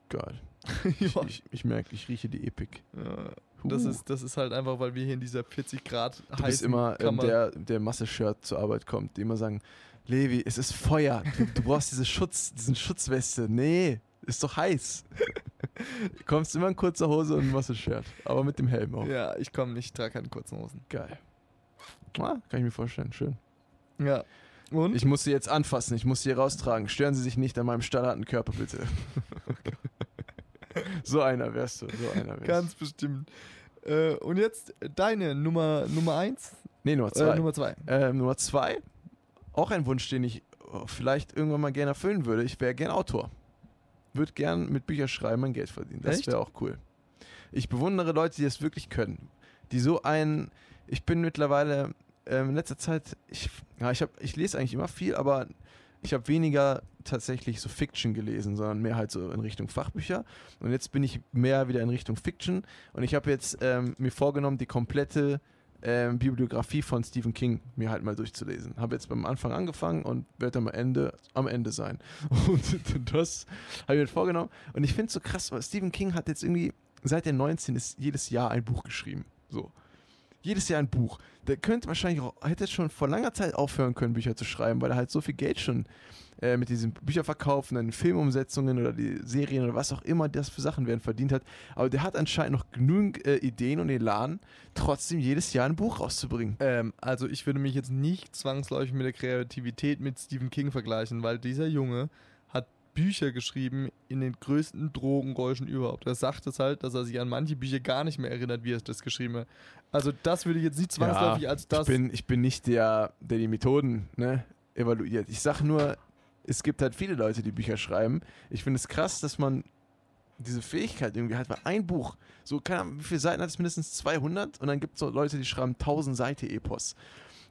Geil. Ja. Ich, ich, ich merke, ich rieche die Epik. Ja, das, Huh. ist, das ist halt einfach, weil wir hier in dieser 40 Grad Du bist heißen immer Kammer- der, der Masse-Shirt zur Arbeit kommt, die immer sagen, Levi, es ist Feuer. Du, du brauchst diese Schutz, diesen Schutzweste. Nee, ist doch heiß. Du kommst immer in kurzer Hose und ein Masse-Shirt, aber mit dem Helm auch. Ja, ich komme nicht, trage keine kurzen Hosen. Geil. Ah, kann ich mir vorstellen, schön. Ja. Und? Ich muss sie jetzt anfassen, ich muss sie hier raustragen. Stören Sie sich nicht an meinem stahlharten Körper, bitte. so einer wärst du, so einer wärst. Ganz bestimmt. Äh, und jetzt deine Nummer, Nummer 1? Nee, Nummer zwei. Äh, Nummer 2. Ähm, Nummer zwei, auch ein Wunsch, den ich oh, vielleicht irgendwann mal gerne erfüllen würde. Ich wäre gern Autor. Würde gern mit Büchern schreiben mein Geld verdienen. Das wäre auch cool. Ich bewundere Leute, die das wirklich können. Die so ein. Ich bin mittlerweile ähm, in letzter Zeit. Ich, ja, ich, hab, ich lese eigentlich immer viel, aber ich habe weniger tatsächlich so Fiction gelesen, sondern mehr halt so in Richtung Fachbücher. Und jetzt bin ich mehr wieder in Richtung Fiction. Und ich habe jetzt ähm, mir vorgenommen, die komplette ähm, Bibliografie von Stephen King mir halt mal durchzulesen. Habe jetzt beim Anfang angefangen und werde am Ende am Ende sein. Und das habe ich mir vorgenommen. Und ich finde es so krass, weil Stephen King hat jetzt irgendwie seit er 19 ist jedes Jahr ein Buch geschrieben. So. Jedes Jahr ein Buch. Der könnte wahrscheinlich auch, hätte schon vor langer Zeit aufhören können, Bücher zu schreiben, weil er halt so viel Geld schon äh, mit diesen Bücherverkaufen, dann Filmumsetzungen oder die Serien oder was auch immer das für Sachen werden verdient hat. Aber der hat anscheinend noch genügend äh, Ideen und Elan, trotzdem jedes Jahr ein Buch rauszubringen. Ähm, also ich würde mich jetzt nicht zwangsläufig mit der Kreativität mit Stephen King vergleichen, weil dieser Junge Bücher geschrieben in den größten Drogengeräuschen überhaupt. Er sagt es halt, dass er sich an manche Bücher gar nicht mehr erinnert, wie er das geschrieben hat. Also das würde ich jetzt nicht zwangsläufig Ja, als das... Ich bin, ich bin nicht der, der die Methoden ne, evaluiert. Ich sage nur, es gibt halt viele Leute, die Bücher schreiben. Ich finde es krass, dass man diese Fähigkeit irgendwie hat, weil ein Buch, so, keine Ahnung, wie viele Seiten hat es mindestens 200 und dann gibt es so Leute, die schreiben 1000 Seiten Epos.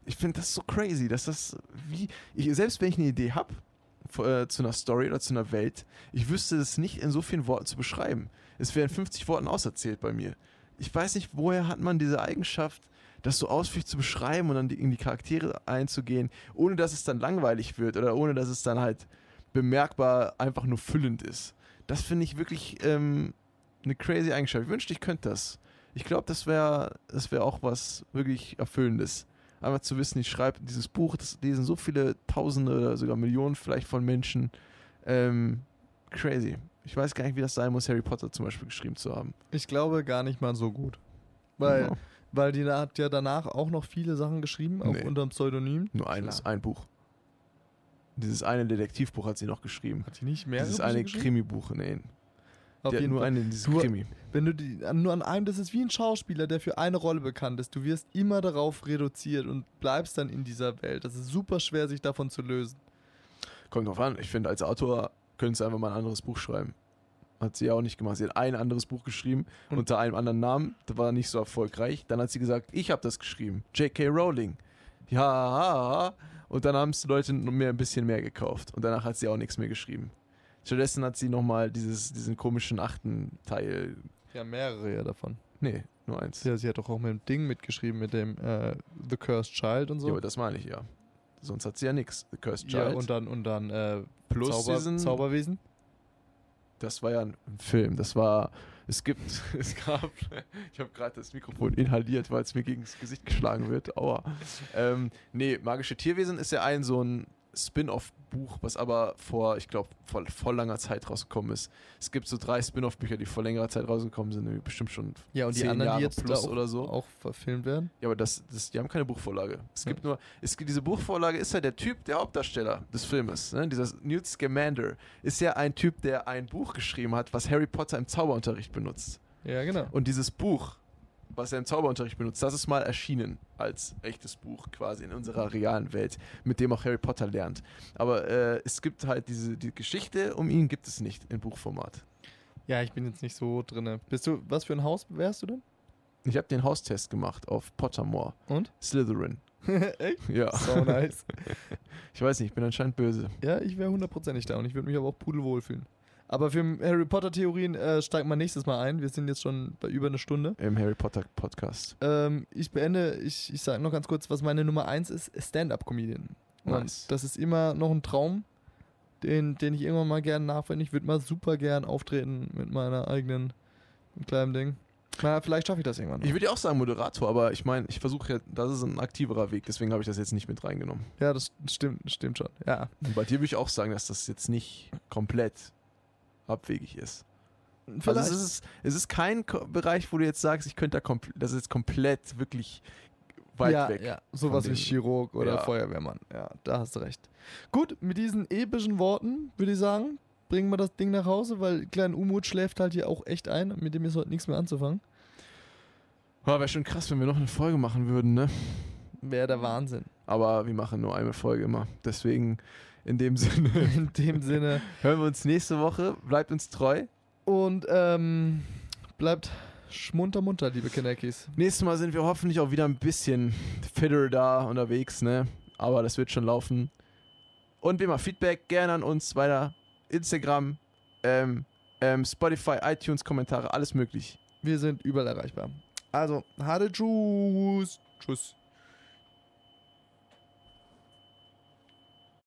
Ich finde das so crazy, dass das wie, ich, selbst wenn ich eine Idee habe äh, zu einer Story oder zu einer Welt, ich wüsste das nicht in so vielen Worten zu beschreiben. Es wären 50 Worten auserzählt bei mir. Ich weiß nicht, woher hat man diese Eigenschaft, das so ausführlich zu beschreiben und dann die, in die Charaktere einzugehen, ohne dass es dann langweilig wird oder ohne dass es dann halt bemerkbar einfach nur füllend ist. Das finde ich wirklich ähm, eine crazy Eigenschaft. Ich wünschte, ich könnte das. Ich glaube, das wäre das wär auch was wirklich Erfüllendes. Einfach zu wissen, ich schreibe dieses Buch, das lesen so viele Tausende oder sogar Millionen vielleicht von Menschen. Ähm, crazy. Ich weiß gar nicht, wie das sein muss, Harry Potter zum Beispiel geschrieben zu haben. Ich glaube gar nicht mal so gut. Weil, Ja. weil die hat ja danach auch noch viele Sachen geschrieben, auch Nee. unter dem Pseudonym. Nur eines, Klar. ein Buch. Dieses eine Detektivbuch hat sie noch geschrieben. Hat die nicht mehr? Dieses eine Krimi-Buch, nee. Auf hat jeden nur Fall. eine, dieses Du- Krimi. Wenn du die, nur an einem, das ist wie ein Schauspieler, der für eine Rolle bekannt ist. Du wirst immer darauf reduziert und bleibst dann in dieser Welt. Das ist super schwer, sich davon zu lösen. Kommt drauf an. Ich finde, als Autor könntest du einfach mal ein anderes Buch schreiben. Hat sie ja auch nicht gemacht. Sie hat ein anderes Buch geschrieben Und- unter einem anderen Namen. Das war nicht so erfolgreich. Dann hat sie gesagt, ich habe das geschrieben. J.K. Rowling. Ja. Und dann haben es die Leute mehr, ein bisschen mehr gekauft. Und danach hat sie auch nichts mehr geschrieben. Stattdessen hat sie nochmal diesen komischen achten Teil. Ja, mehrere ja davon. Nee, nur eins. Ja, sie hat doch auch mit dem Ding mitgeschrieben, mit dem äh, The Cursed Child und so. Ja, das meine ich ja. Sonst hat sie ja nichts. The Cursed Ja, Child. und dann, und dann äh, Plus Zauber, diesen- Zauberwesen. Das war ja ein Film. Das war. Es gibt. Es gab. Ich habe gerade das Mikrofon inhaliert, weil es mir gegen das Gesicht geschlagen wird. Aua. Ähm, nee, Magische Tierwesen ist ja ein so ein Spin-off-Buch, was aber vor, ich glaube, vor voll langer Zeit rausgekommen ist. Es gibt so drei Spin-off-Bücher, die vor längerer Zeit rausgekommen sind, bestimmt schon Ja, und die anderen, Jahre die jetzt plus auch, oder so. auch verfilmt werden. Ja, aber das, das, die haben keine Buchvorlage. Es gibt Ja. nur, es, diese Buchvorlage ist ja der Typ, der Hauptdarsteller des Filmes. Ne? Dieser Newt Scamander ist ja ein Typ, der ein Buch geschrieben hat, was Harry Potter im Zauberunterricht benutzt. Ja, genau. Und dieses Buch, was er im Zauberunterricht benutzt, das ist mal erschienen als echtes Buch quasi in unserer realen Welt, mit dem auch Harry Potter lernt. Aber äh, es gibt halt diese die Geschichte um ihn gibt es nicht in Buchformat. Ja, ich bin jetzt nicht so drinne. Bist du, was für ein Haus wärst du denn? Ich habe den Haustest gemacht auf Pottermore. Und? Slytherin. Echt? Ja. So nice. Ich weiß nicht, ich bin anscheinend böse. ja, ich wäre hundertprozentig da und ich würde mich aber auch pudelwohl fühlen. Aber für Harry Potter Theorien äh, steigen wir nächstes Mal ein. Wir sind jetzt schon bei über einer Stunde. Im Harry Potter Podcast. Ähm, ich beende, ich, ich sage noch ganz kurz, was meine Nummer eins ist: Stand-up-Comedian. Und Nice. das ist immer noch ein Traum, den, den ich irgendwann mal gerne nachwende. Ich würde mal super gern auftreten mit meiner eigenen kleinen Ding. Na, vielleicht schaffe ich das irgendwann. noch. Ich würde ja auch sagen Moderator, aber ich meine, ich versuche ja, das ist ein aktiverer Weg, deswegen habe ich das jetzt nicht mit reingenommen. ja, das stimmt, stimmt schon. Ja. Und bei dir würde ich auch sagen, dass das jetzt nicht komplett abwegig ist. Vielleicht. Also es ist, es ist kein Ko Bereich, wo du jetzt sagst, ich könnte da das ist jetzt komplett wirklich weit ja, weg. Ja, sowas wie Chirurg oder Ja. Feuerwehrmann. Ja, da hast du recht. Gut, mit diesen epischen Worten würde ich sagen, bringen wir das Ding nach Hause, weil kleinen Umut schläft halt hier auch echt ein. Mit dem ist heute nichts mehr anzufangen. Oh, Wäre schon krass, wenn wir noch eine Folge machen würden, ne? Wäre der Wahnsinn. Aber wir machen nur eine Folge immer. Deswegen, in dem Sinne, In dem Sinne. hören wir uns nächste Woche. Bleibt uns treu. Und ähm, bleibt schmunter munter, liebe Kineckies. Nächstes Mal sind wir hoffentlich auch wieder ein bisschen fitter da unterwegs, ne? Aber das wird schon laufen. Und wie immer, Feedback gerne an uns weiter. Instagram, ähm, ähm, Spotify, iTunes, Kommentare, alles möglich. Wir sind überall erreichbar. Also, harte Tschüss. Tschüss.